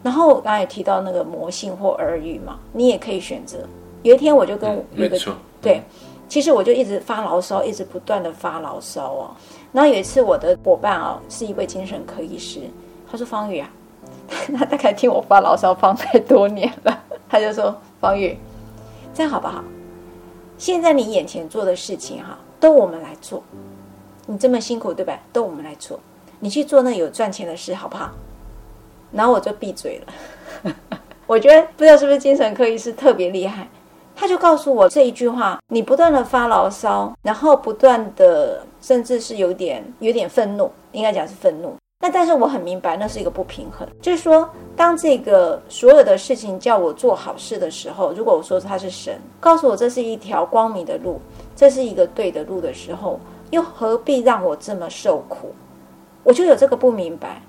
然后我刚才也提到那个魔性或耳语嘛，你也可以选择。有一天我就跟有个、嗯、对，其实我就一直发牢骚，一直不断的发牢骚哦。然后有一次我的伙伴啊、哦，是一位精神科医师，他说方宇啊，他大概听我发牢骚放太多年了，他就说方宇，这样好不好？现在你眼前做的事情哈，都我们来做，你这么辛苦对吧？都我们来做，你去做那有赚钱的事好不好？然后我就闭嘴了。我觉得不知道是不是精神科医师特别厉害。他就告诉我这一句话：你不断的发牢骚，然后不断的，甚至是有点有点愤怒，应该讲是愤怒。那但是我很明白，那是一个不平衡。就是说，当这个所有的事情叫我做好事的时候，如果我说他是神，告诉我这是一条光明的路，这是一个对的路的时候，又何必让我这么受苦？我就有这个不明白。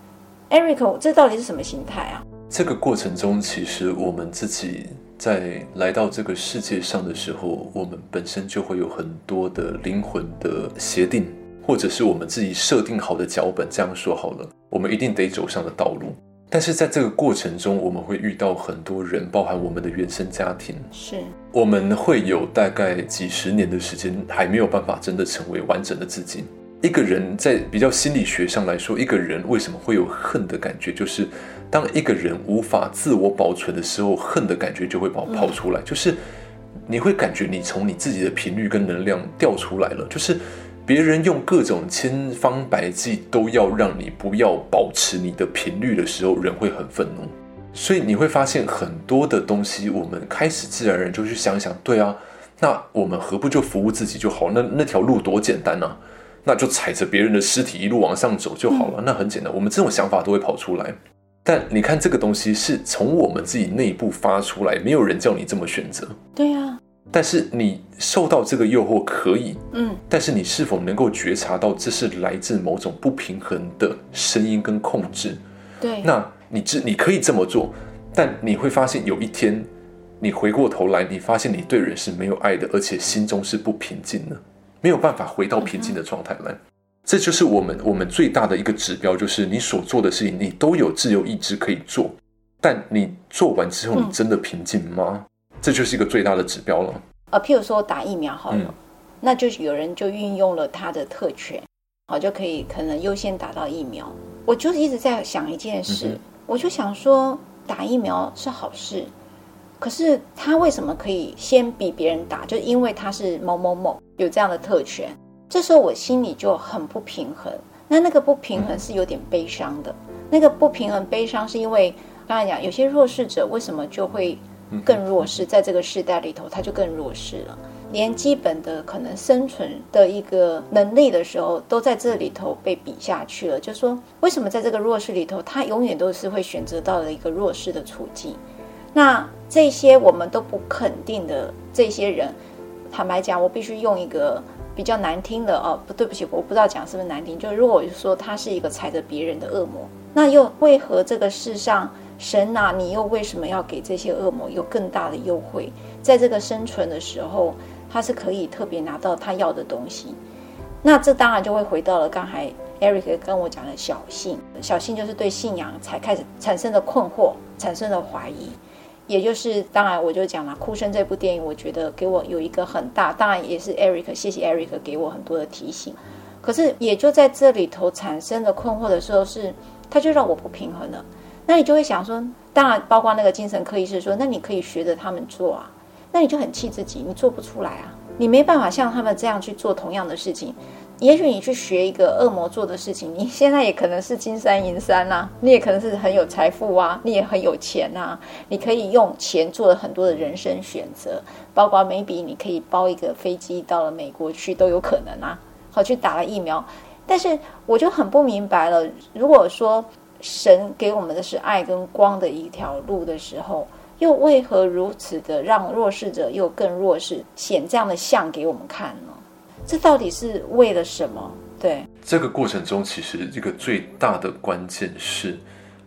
Eric，这到底是什么心态啊？这个过程中，其实我们自己。在来到这个世界上的时候，我们本身就会有很多的灵魂的协定，或者是我们自己设定好的脚本。这样说好了，我们一定得走上的道路。但是在这个过程中，我们会遇到很多人，包含我们的原生家庭。是，我们会有大概几十年的时间，还没有办法真的成为完整的自己。一个人在比较心理学上来说，一个人为什么会有恨的感觉，就是。当一个人无法自我保存的时候，恨的感觉就会跑跑出来，就是你会感觉你从你自己的频率跟能量掉出来了，就是别人用各种千方百计都要让你不要保持你的频率的时候，人会很愤怒。所以你会发现很多的东西，我们开始自然而然就去想想，对啊，那我们何不就服务自己就好？那那条路多简单啊，那就踩着别人的尸体一路往上走就好了，那很简单。我们这种想法都会跑出来。但你看，这个东西是从我们自己内部发出来，没有人叫你这么选择。对呀。但是你受到这个诱惑可以，嗯。但是你是否能够觉察到这是来自某种不平衡的声音跟控制？对。那你这你可以这么做，但你会发现有一天，你回过头来，你发现你对人是没有爱的，而且心中是不平静的，没有办法回到平静的状态来。嗯、这就是我们我们最大的一个指标，就是你所做的事情，你都有自由意志可以做，但你做完之后，你真的平静吗？嗯、这就是一个最大的指标了。呃，譬如说打疫苗好了，嗯、那就有人就运用了他的特权，好就可以可能优先打到疫苗。我就是一直在想一件事，嗯、我就想说打疫苗是好事。可是他为什么可以先比别人打？就因为他是某某某有这样的特权。这时候我心里就很不平衡。那那个不平衡是有点悲伤的。那个不平衡悲伤是因为刚才讲有些弱势者为什么就会更弱势？在这个时代里头，他就更弱势了。连基本的可能生存的一个能力的时候，都在这里头被比下去了。就说，为什么在这个弱势里头，他永远都是会选择到了一个弱势的处境？那这些我们都不肯定的这些人，坦白讲，我必须用一个比较难听的哦，不对不起，我不知道讲是不是难听。就是如果我就说他是一个踩着别人的恶魔，那又为何这个世上神啊，你又为什么要给这些恶魔有更大的优惠？在这个生存的时候，他是可以特别拿到他要的东西。那这当然就会回到了刚才 Eric 跟我讲的小信，小信就是对信仰才开始产生的困惑，产生的怀疑。也就是，当然我就讲了，《哭声》这部电影，我觉得给我有一个很大，当然也是 Eric，谢谢 Eric 给我很多的提醒。可是也就在这里头产生的困惑的时候是，是他就让我不平衡了。那你就会想说，当然包括那个精神科医师说，那你可以学着他们做啊，那你就很气自己，你做不出来啊，你没办法像他们这样去做同样的事情。也许你去学一个恶魔做的事情，你现在也可能是金山银山呐、你也可能是很有财富啊，你也很有钱呐、你可以用钱做了很多的人生选择，包括 maybe 你可以包一个飞机到了美国去都有可能啊，好去打了疫苗。但是我就很不明白了，如果说神给我们的是爱跟光的一条路的时候，又为何如此的让弱势者又更弱势，显这样的像给我们看呢？这到底是为了什么？对，这个过程中，其实一个最大的关键是，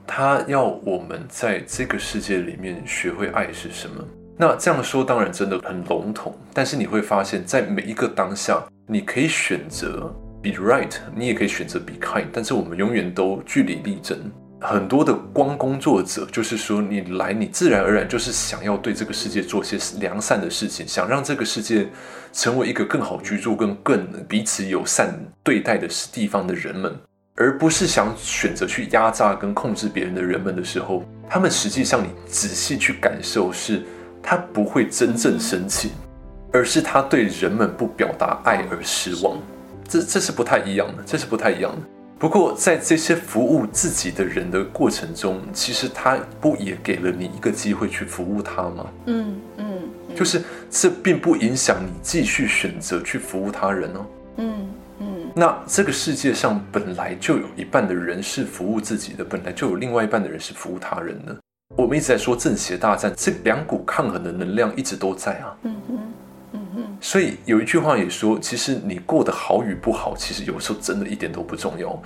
他要我们在这个世界里面学会爱是什么。那这样说当然真的很笼统，但是你会发现在每一个当下，你可以选择 be right，你也可以选择 be kind，但是我们永远都据理力争。很多的光工作者，就是说你来，你自然而然就是想要对这个世界做些良善的事情，想让这个世界成为一个更好居住、跟更彼此友善对待的地方的人们，而不是想选择去压榨跟控制别人的人们的时候，他们实际上你仔细去感受，是他不会真正生气，而是他对人们不表达爱而失望。这这是不太一样的，这是不太一样的。不过，在这些服务自己的人的过程中，其实他不也给了你一个机会去服务他吗？嗯嗯，嗯就是这并不影响你继续选择去服务他人哦。嗯嗯，嗯那这个世界上本来就有一半的人是服务自己的，本来就有另外一半的人是服务他人的。我们一直在说正邪大战，这两股抗衡的能量一直都在啊。嗯嗯。所以有一句话也说，其实你过得好与不好，其实有时候真的一点都不重要，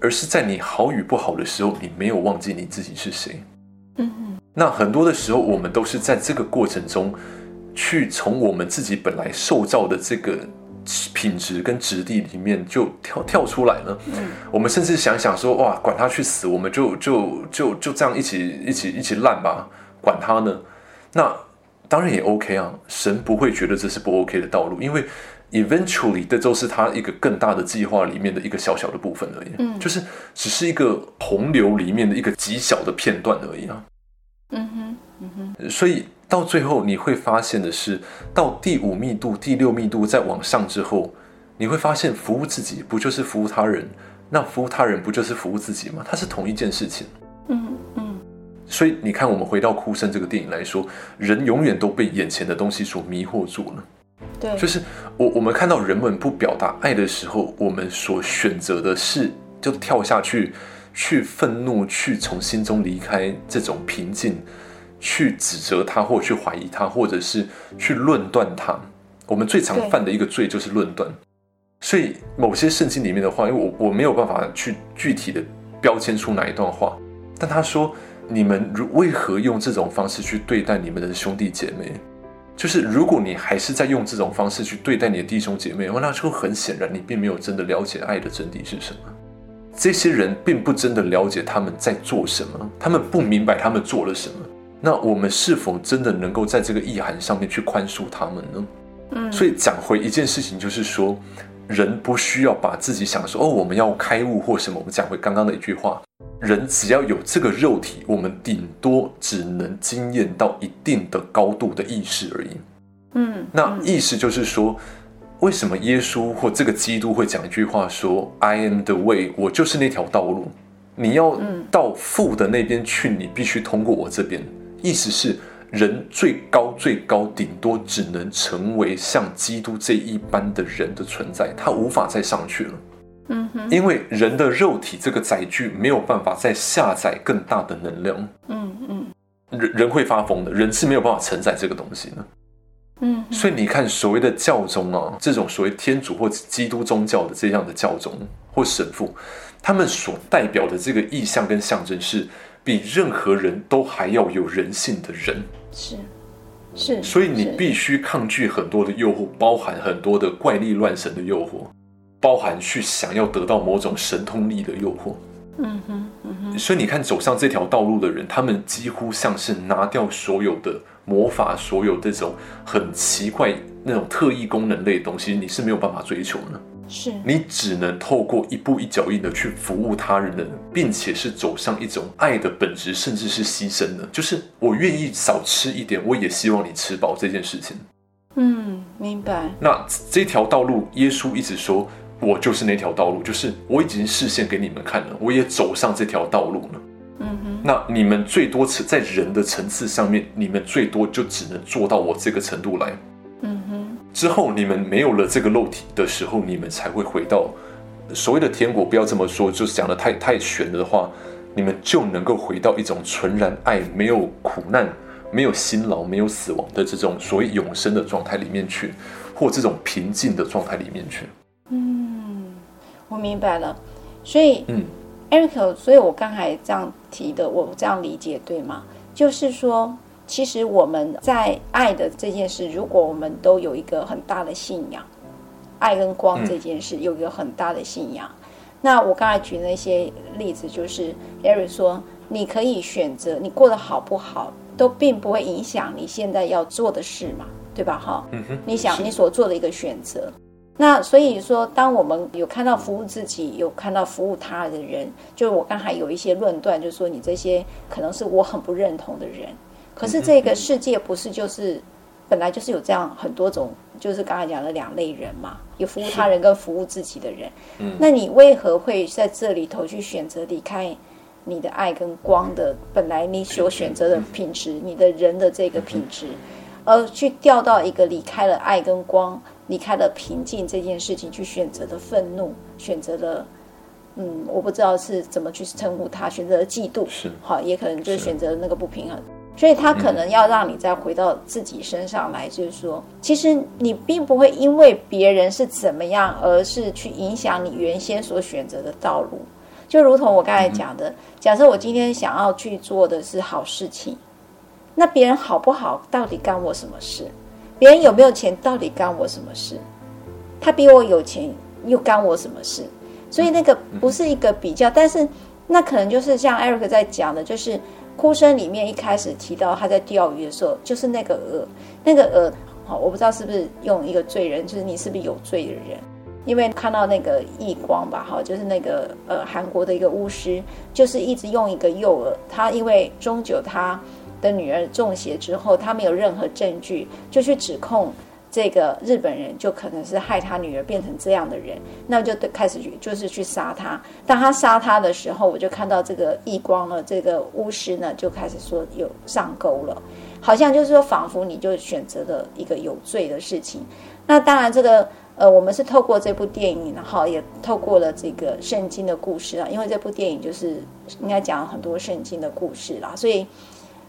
而是在你好与不好的时候，你没有忘记你自己是谁。嗯哼。那很多的时候，我们都是在这个过程中，去从我们自己本来受造的这个品质跟质地里面就跳跳出来了。嗯。我们甚至想想说，哇，管他去死，我们就就就就这样一起一起一起烂吧，管他呢。那。当然也 OK 啊，神不会觉得这是不 OK 的道路，因为 eventually 这都是他一个更大的计划里面的一个小小的部分而已，嗯，就是只是一个洪流里面的一个极小的片段而已啊，嗯哼，嗯哼，所以到最后你会发现的是，到第五密度、第六密度再往上之后，你会发现服务自己不就是服务他人？那服务他人不就是服务自己吗？它是同一件事情，嗯嗯。所以你看，我们回到《哭声》这个电影来说，人永远都被眼前的东西所迷惑住了。对，就是我我们看到人们不表达爱的时候，我们所选择的是就跳下去，去愤怒，去从心中离开这种平静，去指责他，或去怀疑他，或者是去论断他。我们最常犯的一个罪就是论断。所以某些圣经里面的话，因为我我没有办法去具体的标签出哪一段话，但他说。你们如为何用这种方式去对待你们的兄弟姐妹？就是如果你还是在用这种方式去对待你的弟兄姐妹，那就很显然你并没有真的了解爱的真谛是什么。这些人并不真的了解他们在做什么，他们不明白他们做了什么。那我们是否真的能够在这个意涵上面去宽恕他们呢？嗯，所以讲回一件事情，就是说，人不需要把自己想说哦，我们要开悟或什么。我们讲回刚刚的一句话，人只要有这个肉体，我们顶多只能经验到一定的高度的意识而已。嗯，那意思就是说。为什么耶稣或这个基督会讲一句话说 “I am the way”，我就是那条道路。你要到父的那边去，你必须通过我这边。意思是，人最高最高，顶多只能成为像基督这一般的人的存在，他无法再上去了。嗯哼，因为人的肉体这个载具没有办法再下载更大的能量。嗯嗯，人人会发疯的，人是没有办法承载这个东西的。嗯，所以你看，所谓的教宗啊，这种所谓天主或基督宗教的这样的教宗或神父，他们所代表的这个意象跟象征，是比任何人都还要有人性的人。是，是。所以你必须抗拒很多的诱惑，包含很多的怪力乱神的诱惑，包含去想要得到某种神通力的诱惑。嗯哼，嗯哼。所以你看，走上这条道路的人，他们几乎像是拿掉所有的。魔法所有这种很奇怪那种特异功能类的东西，你是没有办法追求的。是你只能透过一步一脚印的去服务他人的，并且是走上一种爱的本质，甚至是牺牲的。就是我愿意少吃一点，我也希望你吃饱这件事情。嗯，明白。那这条道路，耶稣一直说，我就是那条道路，就是我已经示现给你们看了，我也走上这条道路了。嗯哼，那你们最多在人的层次上面，你们最多就只能做到我这个程度来。嗯哼，之后你们没有了这个肉体的时候，你们才会回到所谓的天国。不要这么说，就是讲的太太玄的话，你们就能够回到一种纯然爱、没有苦难、没有辛劳、没有死亡的这种所谓永生的状态里面去，或这种平静的状态里面去。嗯，我明白了。所以，嗯。Eric，所以我刚才这样提的，我这样理解对吗？就是说，其实我们在爱的这件事，如果我们都有一个很大的信仰，爱跟光这件事有一个很大的信仰，嗯、那我刚才举那些例子，就是 Eric 说，你可以选择你过得好不好，都并不会影响你现在要做的事嘛，对吧？哈、嗯，你想你所做的一个选择。那所以说，当我们有看到服务自己，有看到服务他的人，就是我刚才有一些论断，就是说你这些可能是我很不认同的人。可是这个世界不是就是本来就是有这样很多种，就是刚才讲的两类人嘛，有服务他人跟服务自己的人。嗯那你为何会在这里头去选择离开你的爱跟光的本来你所选择的品质，你的人的这个品质，而去掉到一个离开了爱跟光？离开了平静这件事情，去选择的愤怒，选择了，嗯，我不知道是怎么去称呼他，选择了嫉妒，是好，也可能就选择了那个不平衡，所以他可能要让你再回到自己身上来，就是说，其实你并不会因为别人是怎么样，而是去影响你原先所选择的道路。就如同我刚才讲的，假设我今天想要去做的是好事情，那别人好不好，到底干我什么事？别人有没有钱，到底干我什么事？他比我有钱，又干我什么事？所以那个不是一个比较，但是那可能就是像 Eric 在讲的，就是哭声里面一开始提到他在钓鱼的时候，就是那个鹅，那个鹅，好，我不知道是不是用一个罪人，就是你是不是有罪的人？因为看到那个异光吧，哈，就是那个呃韩国的一个巫师，就是一直用一个诱饵，他因为终究他。的女儿中邪之后，他没有任何证据，就去指控这个日本人，就可能是害他女儿变成这样的人，那就开始去就是去杀他。当他杀他的时候，我就看到这个异光了，这个巫师呢就开始说有上钩了，好像就是说仿佛你就选择了一个有罪的事情。那当然，这个呃，我们是透过这部电影，然后也透过了这个圣经的故事啊，因为这部电影就是应该讲很多圣经的故事啦，所以。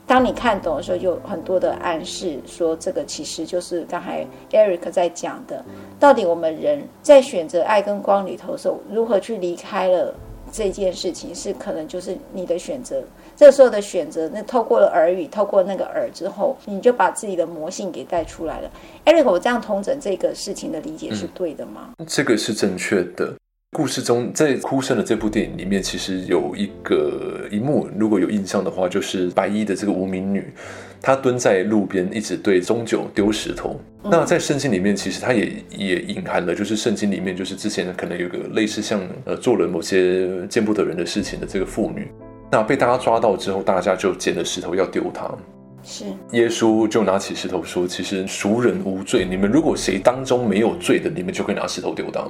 当你看懂的时候，就有很多的暗示，说这个其实就是刚才 Eric 在讲的，到底我们人在选择爱跟光里头的时候，如何去离开了这件事情是可能就是你的选择。这时候的选择，那透过了耳语，透过那个耳之后，你就把自己的魔性给带出来了。Eric，我这样通整这个事情的理解是对的吗？这个是正确的。故事中，在《哭声》的这部电影里面，其实有一个一幕，如果有印象的话，就是白衣的这个无名女，她蹲在路边，一直对中九丢石头。嗯、那在圣经里面，其实它也也隐含了，就是圣经里面就是之前可能有个类似像呃做了某些见不得人的事情的这个妇女。那被大家抓到之后，大家就捡了石头要丢她。是耶稣就拿起石头说：“其实赎人无罪，你们如果谁当中没有罪的，你们就可以拿石头丢他。”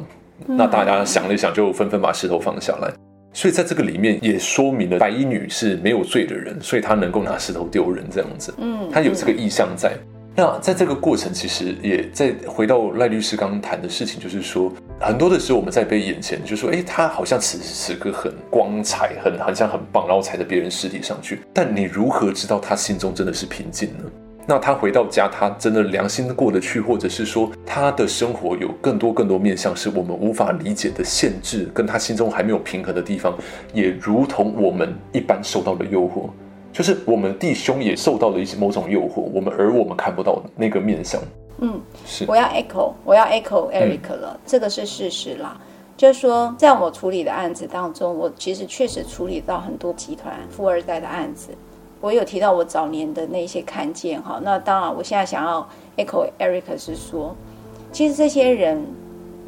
那大家想了一想，就纷纷把石头放下来。所以在这个里面也说明了白衣女是没有罪的人，所以她能够拿石头丢人这样子。嗯，她有这个意向在。那在这个过程，其实也在回到赖律师刚刚谈的事情，就是说，很多的时候我们在被眼前，就说，哎，他好像此时此刻很光彩，很好像很棒，然后踩在别人尸体上去。但你如何知道他心中真的是平静呢？那他回到家，他真的良心过得去，或者是说他的生活有更多更多面向是我们无法理解的限制，跟他心中还没有平衡的地方，也如同我们一般受到的诱惑，就是我们弟兄也受到了一些某种诱惑，我们而我们看不到那个面相。嗯，是。我要 echo，我要 echo Eric 了，嗯，这个是事实啦。就是说，在我处理的案子当中，我其实确实处理到很多集团富二代的案子。我有提到我早年的那些看见哈，那当然我现在想要 echo Eric 是说，其实这些人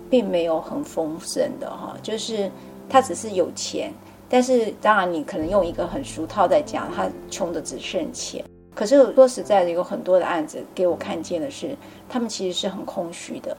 并没有很丰盛的哈，就是他只是有钱，但是当然你可能用一个很俗套在讲，他穷的只剩钱。可是说实在的，有很多的案子给我看见的是，他们其实是很空虚的。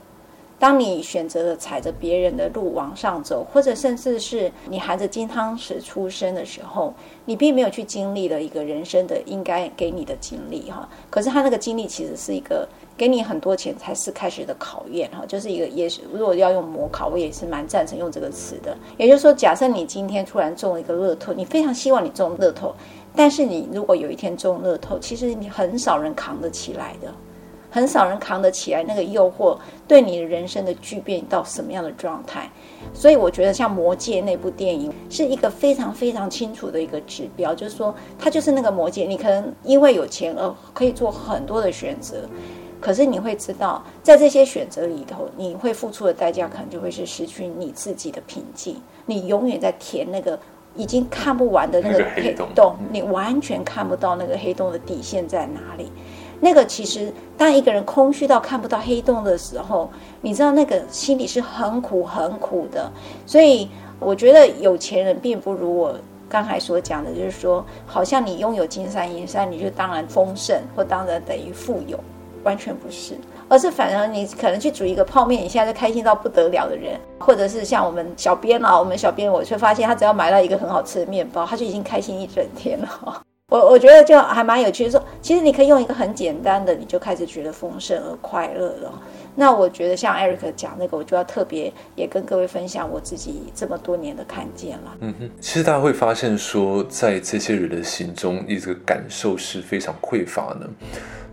当你选择了踩着别人的路往上走，或者甚至是你含着金汤匙出生的时候，你并没有去经历了一个人生的应该给你的经历哈。可是他那个经历其实是一个给你很多钱才是开始的考验哈，就是一个也是如果要用模考，我也是蛮赞成用这个词的。也就是说，假设你今天突然中了一个乐透，你非常希望你中乐透，但是你如果有一天中乐透，其实你很少人扛得起来的。很少人扛得起来那个诱惑，对你的人生的巨变到什么样的状态？所以我觉得像《魔戒》那部电影是一个非常非常清楚的一个指标，就是说它就是那个魔戒。你可能因为有钱而可以做很多的选择，可是你会知道，在这些选择里头，你会付出的代价可能就会是失去你自己的平静。你永远在填那个已经看不完的那个黑洞，你完全看不到那个黑洞的底线在哪里。那个其实，当一个人空虚到看不到黑洞的时候，你知道那个心里是很苦很苦的。所以我觉得有钱人并不如我刚才所讲的，就是说，好像你拥有金山银山，你就当然丰盛或当然等于富有，完全不是，而是反而你可能去煮一个泡面，你现在就开心到不得了的人，或者是像我们小编啊，我们小编，我却发现他只要买到一个很好吃的面包，他就已经开心一整天了。我我觉得就还蛮有趣的，说其实你可以用一个很简单的，你就开始觉得丰盛而快乐了。那我觉得像 Eric 讲那个，我就要特别也跟各位分享我自己这么多年的看见了。嗯哼，其实大家会发现说，在这些人的心中，一个感受是非常匮乏的。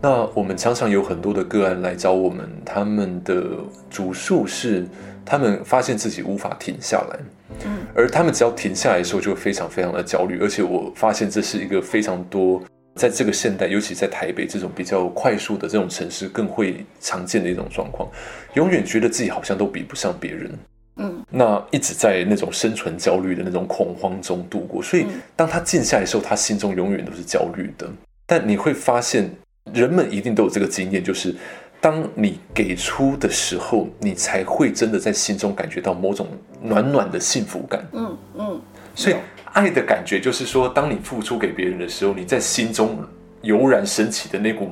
那我们常常有很多的个案来找我们，他们的主诉是他们发现自己无法停下来。嗯，而他们只要停下来的时候，就非常非常的焦虑。而且我发现这是一个非常多在这个现代，尤其在台北这种比较快速的这种城市，更会常见的一种状况。永远觉得自己好像都比不上别人。嗯，那一直在那种生存焦虑的那种恐慌中度过。所以当他静下来的时候，他心中永远都是焦虑的。但你会发现，人们一定都有这个经验，就是。当你给出的时候，你才会真的在心中感觉到某种暖暖的幸福感。嗯嗯，所以爱的感觉就是说，当你付出给别人的时候，你在心中油然升起的那股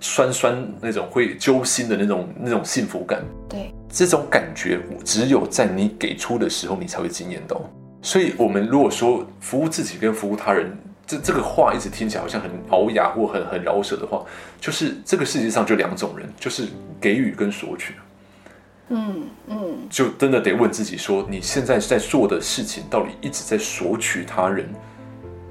酸酸、那种会揪心的那种那种幸福感。对，这种感觉只有在你给出的时候，你才会经验到。所以，我们如果说服务自己跟服务他人。这这个话一直听起来好像很熬牙或很很饶舌的话，就是这个世界上就两种人，就是给予跟索取。嗯嗯，就真的得问自己说，你现在在做的事情到底一直在索取他人，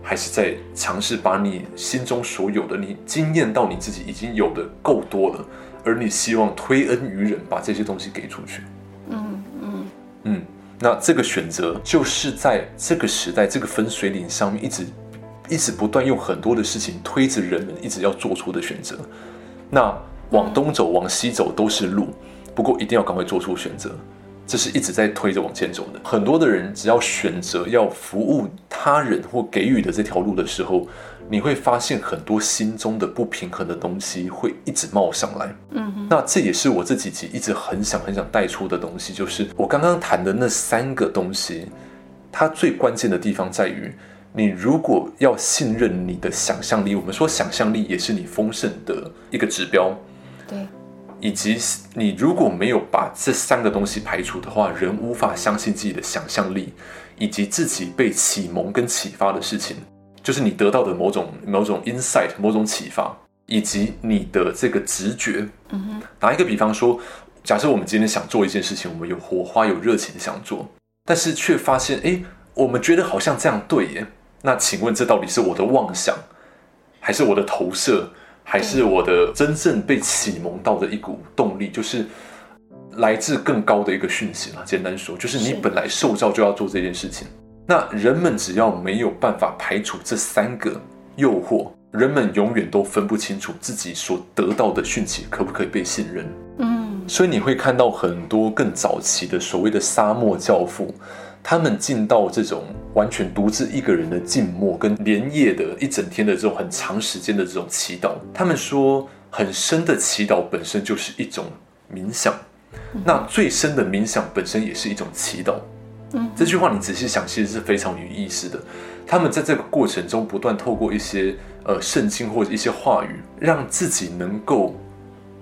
还是在尝试把你心中所有的、你经验到你自己已经有的够多了，而你希望推恩于人，把这些东西给出去。嗯嗯嗯。那这个选择就是在这个时代这个分水岭上面一直一直不断用很多的事情推着人们一直要做出的选择。那往东走，往西走都是路，不过一定要赶快做出选择。这是一直在推着往前走的。很多的人只要选择要服务他人或给予的这条路的时候，你会发现很多心中的不平衡的东西会一直冒上来。嗯哼，那这也是我这几集一直很想很想带出的东西，就是我刚刚谈的那三个东西，它最关键的地方在于，你如果要信任你的想象力，我们说想象力也是你丰盛的一个指标。对。以及你如果没有把这三个东西排除的话，人无法相信自己的想象力，以及自己被启蒙跟启发的事情，就是你得到的某种某种 insight，某种启发，以及你的这个直觉。嗯哼。打一个比方说，假设我们今天想做一件事情，我们有火花、有热情想做，但是却发现，哎，我们觉得好像这样对耶。那请问，这到底是我的妄想，还是我的投射？还是我的真正被启蒙到的一股动力，就是来自更高的一个讯息了。简单说，就是你本来受教就要做这件事情。那人们只要没有办法排除这三个诱惑，人们永远都分不清楚自己所得到的讯息可不可以被信任。嗯，所以你会看到很多更早期的所谓的沙漠教父。他们进到这种完全独自一个人的静默，跟连夜的一整天的这种很长时间的这种祈祷。他们说，很深的祈祷本身就是一种冥想，那最深的冥想本身也是一种祈祷。嗯，这句话你仔细想，其实是非常有意思的。他们在这个过程中不断透过一些呃圣经或者一些话语，让自己能够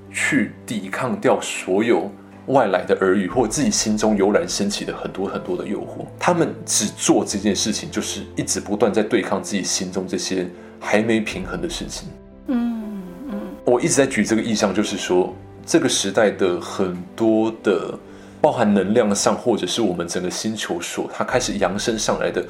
去抵抗掉所有。外来的耳语，或自己心中油然升起的很多很多的诱惑，他们只做这件事情，就是一直不断在对抗自己心中这些还没平衡的事情。嗯嗯，我一直在举这个意象，就是说这个时代的很多的。包含能量上，或者是我们整个星球所它开始扬升上来的，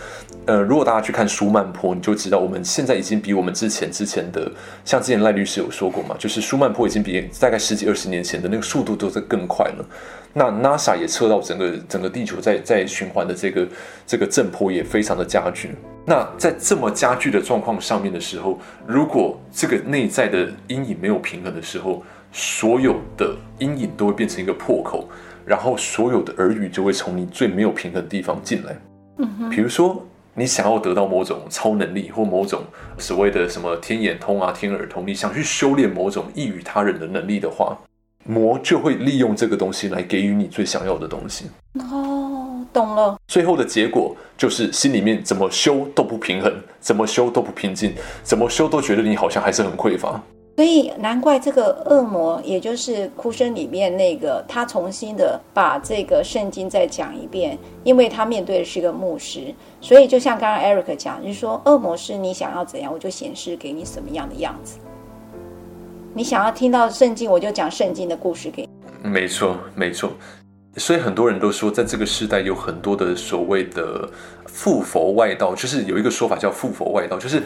呃，如果大家去看舒曼坡，你就知道我们现在已经比我们之前之前的，像之前赖律师有说过嘛，就是舒曼坡已经比大概十几二十年前的那个速度都在更快了。那 NASA 也测到整个整个地球在在循环的这个这个震波也非常的加剧。那在这么加剧的状况上面的时候，如果这个内在的阴影没有平衡的时候，所有的阴影都会变成一个破口。然后所有的耳语就会从你最没有平衡的地方进来，嗯哼，比如说你想要得到某种超能力或某种所谓的什么天眼通啊、天耳通，你想去修炼某种异于他人的能力的话，魔就会利用这个东西来给予你最想要的东西。哦，懂了。最后的结果就是心里面怎么修都不平衡，怎么修都不平静，怎么修都觉得你好像还是很匮乏。所以难怪这个恶魔，也就是哭声里面那个，他重新的把这个圣经再讲一遍，因为他面对的是一个牧师，所以就像刚刚 Eric 讲，就是说恶魔是你想要怎样，我就显示给你什么样的样子。你想要听到圣经，我就讲圣经的故事给你。没错，没错。所以很多人都说，在这个时代有很多的所谓的附佛外道，就是有一个说法叫附佛外道，就是。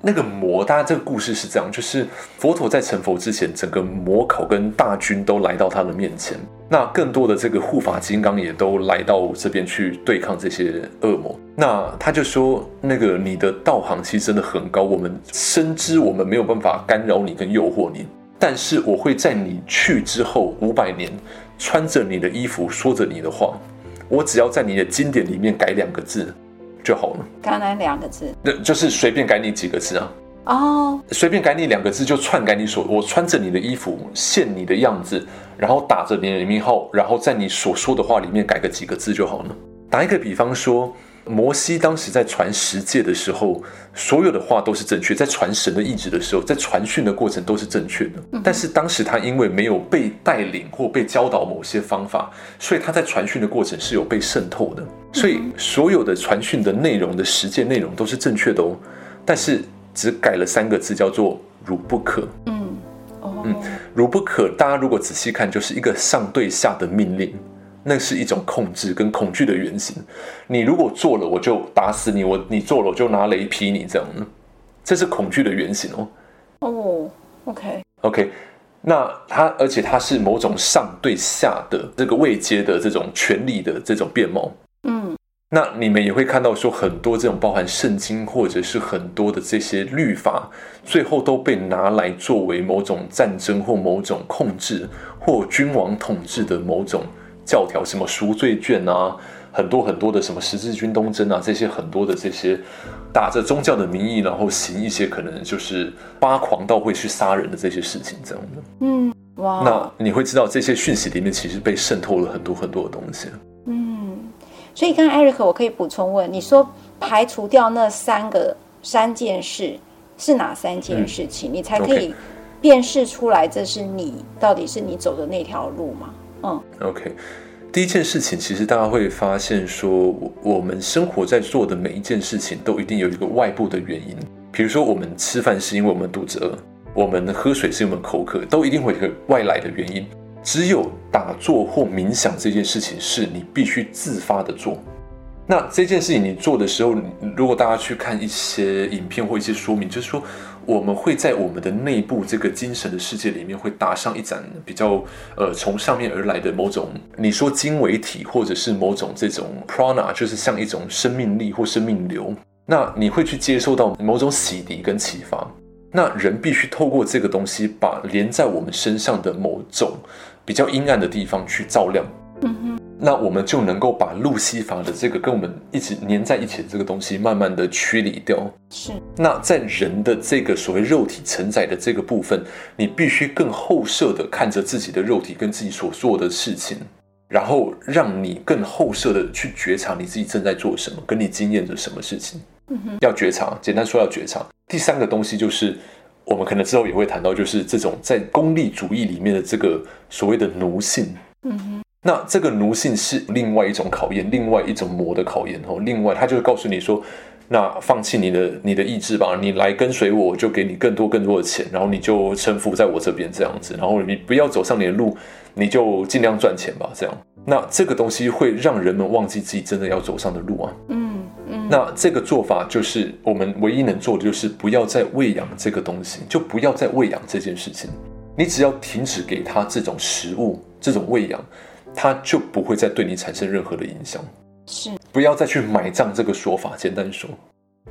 那个魔，大家这个故事是这样，就是佛陀在成佛之前，整个魔考跟大军都来到他的面前，那更多的这个护法金刚也都来到这边去对抗这些恶魔。那他就说，那个你的道行其实真的很高，我们深知我们没有办法干扰你跟诱惑你，但是我会在你去之后五百年，穿着你的衣服，说着你的话，我只要在你的经典里面改两个字。就好了。刚才两个字，那就是随便改你几个字啊。哦，随便改你两个字，就篡改你所我穿着你的衣服，现你的样子，然后打着你的名号，然后在你所说的话里面改个几个字就好了。打一个比方说。摩西当时在传十诫的时候，所有的话都是正确；在传神的意志的时候，在传讯的过程都是正确的。但是当时他因为没有被带领或被教导某些方法，所以他在传讯的过程是有被渗透的。所以所有的传讯的内容的实践内容都是正确的哦，但是只改了三个字，叫做“汝不可”。嗯，哦，嗯，“汝不可”，大家如果仔细看，就是一个上对下的命令。那是一种控制跟恐惧的原型。你如果做了，我就打死你；我你做了，我就拿雷劈你。这样，这是恐惧的原型哦。哦。Okay. Okay. 那它，而且它是某种上对下的这个位阶的这种权力的这种面貌。那你们也会看到说，很多这种包含圣经或者是很多的这些律法，最后都被拿来作为某种战争或某种控制或君王统治的某种教条，什么赎罪券啊，很多很多的什么十字军东征啊，这些很多的这些打着宗教的名义，然后行一些可能就是发狂到会去杀人的这些事情，这样的。嗯，哇。那你会知道这些讯息里面其实被渗透了很多很多的东西。嗯所以，刚刚 Eric，我可以补充问，你说排除掉那三个三件事是哪三件事情，嗯、你才可以辨识出来这是你到底是你走的那条路吗？嗯，OK。第一件事情，其实大家会发现说，我们生活在做的每一件事情都一定有一个外部的原因。比如说，我们吃饭是因为我们肚子饿，我们喝水是因为我们口渴，都一定会有一个外来的原因。只有打坐或冥想这件事情是你必须自发的做。那这件事情你做的时候，如果大家去看一些影片或一些说明，就是说我们会在我们的内部这个精神的世界里面会打上一盏比较呃从上面而来的某种，你说经纬体或者是某种这种 prana，就是像一种生命力或生命流。那你会去接受到某种洗涤跟启发。那人必须透过这个东西，把连在我们身上的某种比较阴暗的地方去照亮。嗯哼，那我们就能够把路西法的这个跟我们一直粘在一起的这个东西，慢慢的驱离掉。是。那在人的这个所谓肉体承载的这个部分，你必须更后设的看着自己的肉体跟自己所做的事情，然后让你更后设的去觉察你自己正在做什么，跟你经验着什么事情。嗯哼，要觉察，简单说要觉察。第三个东西就是，我们可能之后也会谈到，就是这种在功利主义里面的这个所谓的奴性。嗯哼，那这个奴性是另外一种考验，另外一种魔的考验哦。另外，他就会告诉你说，那放弃你的你的意志吧，你来跟随我，我就给你更多更多的钱，然后你就臣服在我这边这样子，然后你不要走上你的路，你就尽量赚钱吧，这样。那这个东西会让人们忘记自己真的要走上的路啊。嗯。那这个做法就是我们唯一能做的，就是不要再喂养这个东西，就不要再喂养这件事情。你只要停止给他这种食物、这种喂养，他就不会再对你产生任何的影响。是，不要再去买账这个说法。简单说，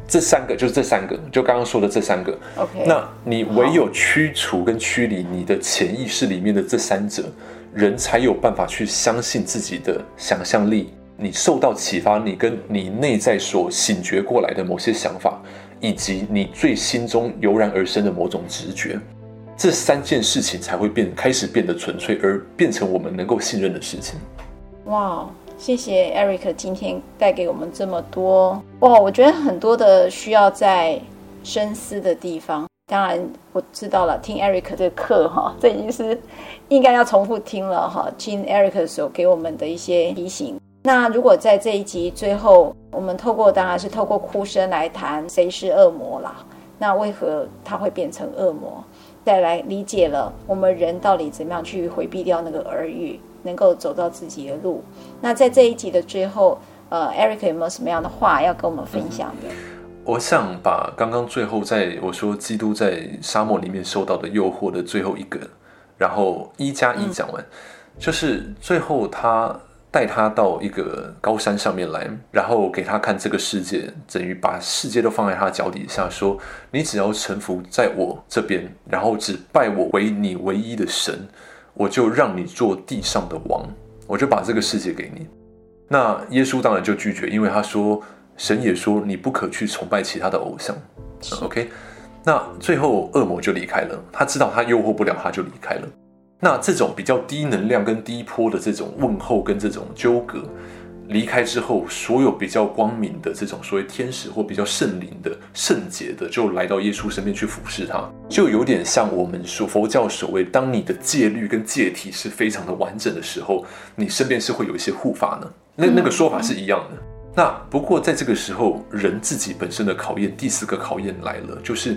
这三个就是这三个，就刚刚说的这三个。OK，那你唯有驱除跟驱离你的潜意识里面的这三者，人才有办法去相信自己的想象力。你受到启发，你跟你内在所醒觉过来的某些想法，以及你最心中油然而生的某种直觉，这三件事情才会变，开始变得纯粹，而变成我们能够信任的事情。哇，谢谢 Eric 今天带给我们这么多哇，我觉得很多的需要在深思的地方。当然我知道了，听 Eric 这个课哈，这已经是应该要重复听了哈，听 Eric 所给我们的一些提醒。那如果在这一集最后，我们透过当然是透过哭声来谈谁是恶魔啦，那为何他会变成恶魔？再来理解了我们人到底怎么样去回避掉那个耳语，能够走到自己的路。那在这一集的最后，呃，Eric 有没有什么样的话要跟我们分享的？我想把刚刚最后在我说基督在沙漠里面受到的诱惑的最后一个，然后一加一讲完，就是最后他。带他到一个高山上面来，然后给他看这个世界，等于把世界都放在他脚底下，说：“你只要臣服在我这边，然后只拜我为你唯一的神，我就让你做地上的王，我就把这个世界给你。”那耶稣当然就拒绝，因为他说：“神也说你不可去崇拜其他的偶像。”OK，那最后恶魔就离开了，他知道他诱惑不了，他就离开了。那这种比较低能量跟低坡的这种问候跟这种纠葛离开之后，所有比较光明的这种所谓天使或比较圣灵的圣洁的，就来到耶稣身边去俯视他，就有点像我们说佛教所谓，当你的戒律跟戒体是非常的完整的时候，你身边是会有一些护法呢。那那个说法是一样的。那不过在这个时候，人自己本身的考验，第四个考验来了，就是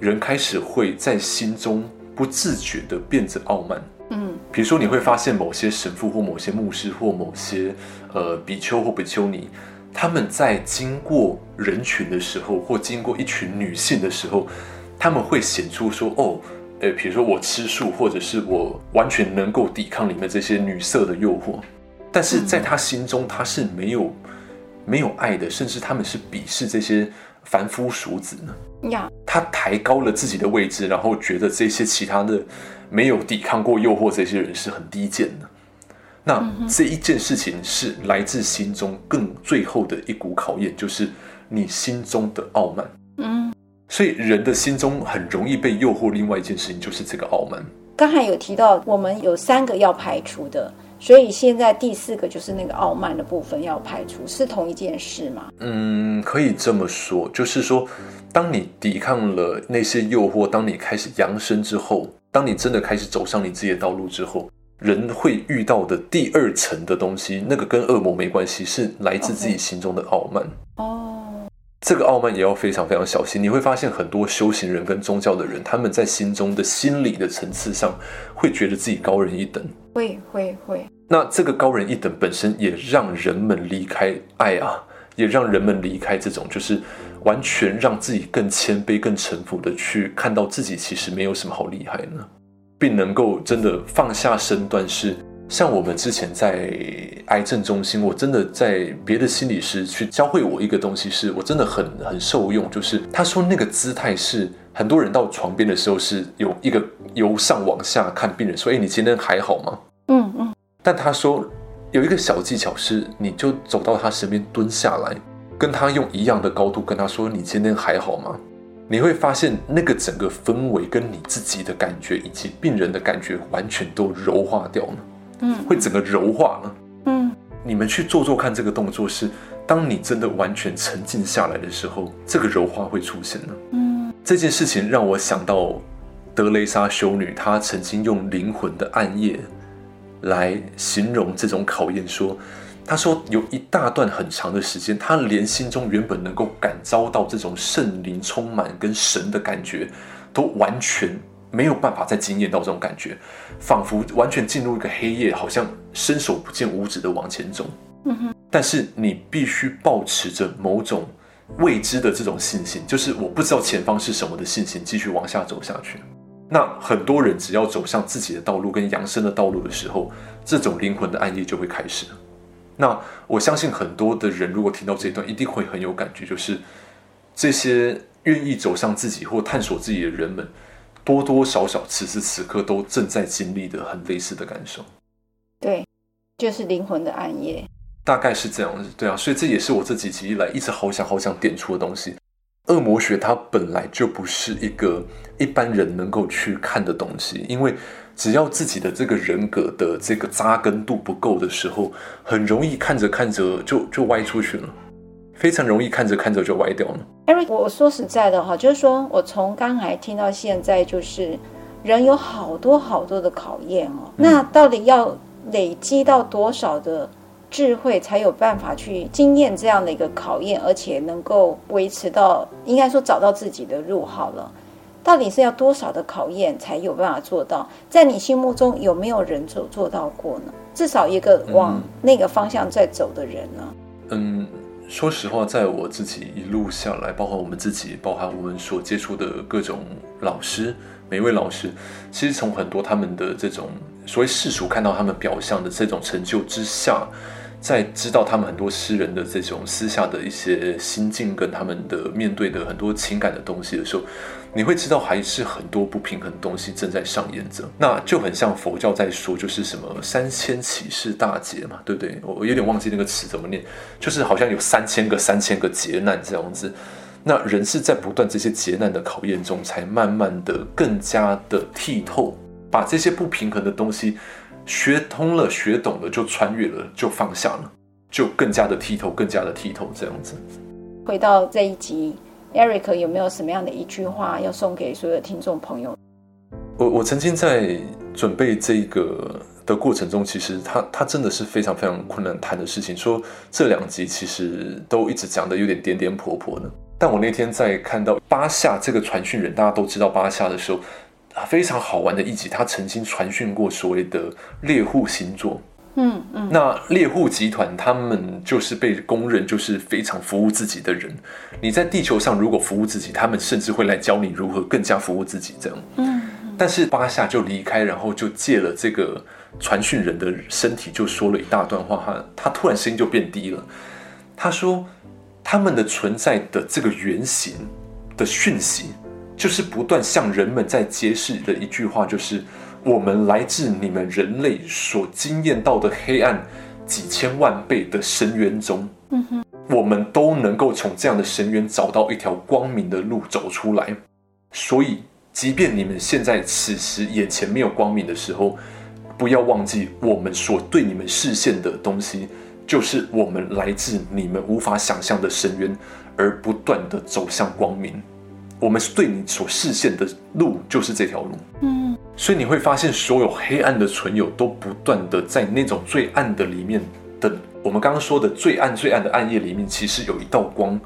人开始会在心中。不自觉的变得傲慢，嗯，比如说你会发现某些神父或某些牧师或某些呃比丘或比丘尼，他们在经过人群的时候，或经过一群女性的时候，他们会显出说哦，呃，比如说我吃素，或者是我完全能够抵抗里面这些女色的诱惑，但是在他心中他是没有没有爱的，甚至他们是鄙视这些凡夫俗子呢？呀，他抬高了自己的位置，然后觉得这些其他的没有抵抗过诱惑这些人是很低贱的。那这一件事情是来自心中更最后的一股考验，就是你心中的傲慢。嗯，所以人的心中很容易被诱惑。另外一件事情就是这个傲慢。刚才有提到，我们有三个要排除的，所以现在第四个就是那个傲慢的部分要排除，是同一件事吗？嗯，可以这么说，就是说，当你抵抗了那些诱惑，当你开始扬升之后，当你真的开始走上你自己的道路之后。人会遇到的第二层的东西，那个跟恶魔没关系，是来自自己心中的傲慢。哦.这个傲慢也要非常非常小心。你会发现很多修行人跟宗教的人，他们在心中的心理的层次上，会觉得自己高人一等。会会会。那这个高人一等本身也让人们离开爱啊，也让人们离开这种就是完全让自己更谦卑、更臣服的去看到自己其实没有什么好厉害呢。并能够真的放下身段，是像我们之前在癌症中心，我真的在别的心理师去教会我一个东西，是我真的很很受用。就是他说那个姿态是很多人到床边的时候是有一个由上往下看病人，说：“哎，你今天还好吗？”嗯嗯。但他说有一个小技巧是，你就走到他身边蹲下来，跟他用一样的高度跟他说：“你今天还好吗？”你会发现，那个整个氛围跟你自己的感觉以及病人的感觉完全都柔化掉了，嗯，会整个柔化了，嗯，你们去做做看，这个动作是，当你真的完全沉静下来的时候，这个柔化会出现呢，嗯，这件事情让我想到德蕾莎修女，她曾经用灵魂的暗夜来形容这种考验，说。她说，有一大段很长的时间，她连心中原本能够感召到这种圣灵充满跟神的感觉，都完全没有办法再惊艳到这种感觉，仿佛完全进入一个黑夜，好像伸手不见五指的往前走。嗯。但是你必须保持着某种未知的这种信心，就是我不知道前方是什么的信心，继续往下走下去。那很多人只要走向自己的道路跟扬升的道路的时候，这种灵魂的暗夜就会开始。那我相信很多的人，如果听到这一段，一定会很有感觉，就是这些愿意走向自己或探索自己的人们，多多少少此时此刻都正在经历的很类似的感受。对，就是灵魂的暗夜，大概是这样子。对啊，所以这也是我这几集以来一直好想好想点出的东西。恶魔学它本来就不是一个一般人能够去看的东西，因为。只要自己的这个人格的这个扎根度不够的时候，很容易看着看着就就歪出去了，非常容易看着看着就歪掉了。Eric，我说实在的哈，就是说我从刚才听到现在，就是人有好多好多的考验哦。那到底要累积到多少的智慧，才有办法去经验这样的一个考验，而且能够维持到，应该说找到自己的路好了。到底是要多少的考验才有办法做到？在你心目中有没有人做做到过呢？至少一个往那个方向在走的人呢？嗯，说实话，在我自己一路下来，包括我们自己，包含我们所接触的各种老师，每一位老师，其实从很多他们的这种所谓世俗看到他们表象的这种成就之下，在知道他们很多诗人的这种私下的一些心境跟他们的面对的很多情感的东西的时候。你会知道，还是很多不平衡的东西正在上演着，那就很像佛教在说，就是什么三千起事大劫嘛，对不对？我有点忘记那个词怎么念，就是好像有三千个、三千个劫难这样子。那人是在不断这些劫难的考验中，才慢慢的更加的剔透，把这些不平衡的东西学通了、学懂了，就穿越了，就放下了，就更加的剔透、更加的剔透这样子。回到这一集。Eric 有没有什么样的一句话要送给所有的听众朋友？我我曾经在准备这个的过程中，其实他他真的是非常非常困难谈的事情。说这两集其实都一直讲的有点颠颠簸簸的。但我那天在看到巴夏这个传讯人，大家都知道巴夏的时候，非常好玩的一集，他曾经传讯过所谓的猎户星座。嗯嗯，那猎户集团他们就是被公认就是非常服务自己的人。你在地球上如果服务自己，他们甚至会来教你如何更加服务自己这样。嗯，但是巴夏就离开，然后就借了这个传讯人的身体，就说了一大段话。他他突然声音就变低了。他说，他们的存在的这个原型的讯息，就是不断向人们在揭示的一句话，就是我们来自你们人类所经验到的黑暗几千万倍的深渊中。我们都能够从这样的深渊找到一条光明的路走出来。所以，即便你们现在此时眼前没有光明的时候，不要忘记，我们所对你们视线的东西，就是我们来自你们无法想象的深渊，而不断地走向光明。我们对你所视线的路，就是这条路。嗯，所以你会发现，所有黑暗的存有都不断的在那种最暗的里面的，我们刚刚说的最暗最暗的暗夜里面，其实有一道光，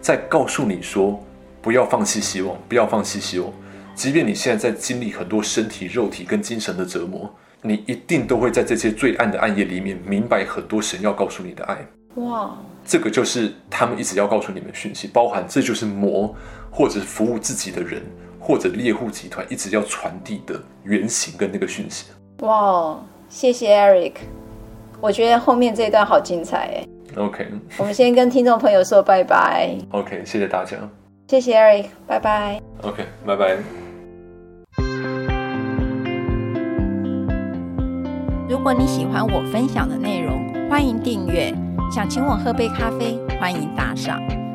在告诉你说，不要放弃希望，不要放弃希望，即便你现在在经历很多身体、肉体跟精神的折磨。你一定都会在这些最暗的暗夜里面明白很多神要告诉你的爱。哇，这个就是他们一直要告诉你们讯息，包含这就是魔或者服务自己的人或者猎户集团一直要传递的原型跟那个讯息。哇，谢谢 Eric，我觉得后面这一段好精彩哎。OK，我们先跟听众朋友说拜拜。OK，谢谢大家。谢谢 Eric，拜拜。OK，拜拜。如果你喜欢我分享的内容，欢迎订阅。想请我喝杯咖啡，欢迎打赏，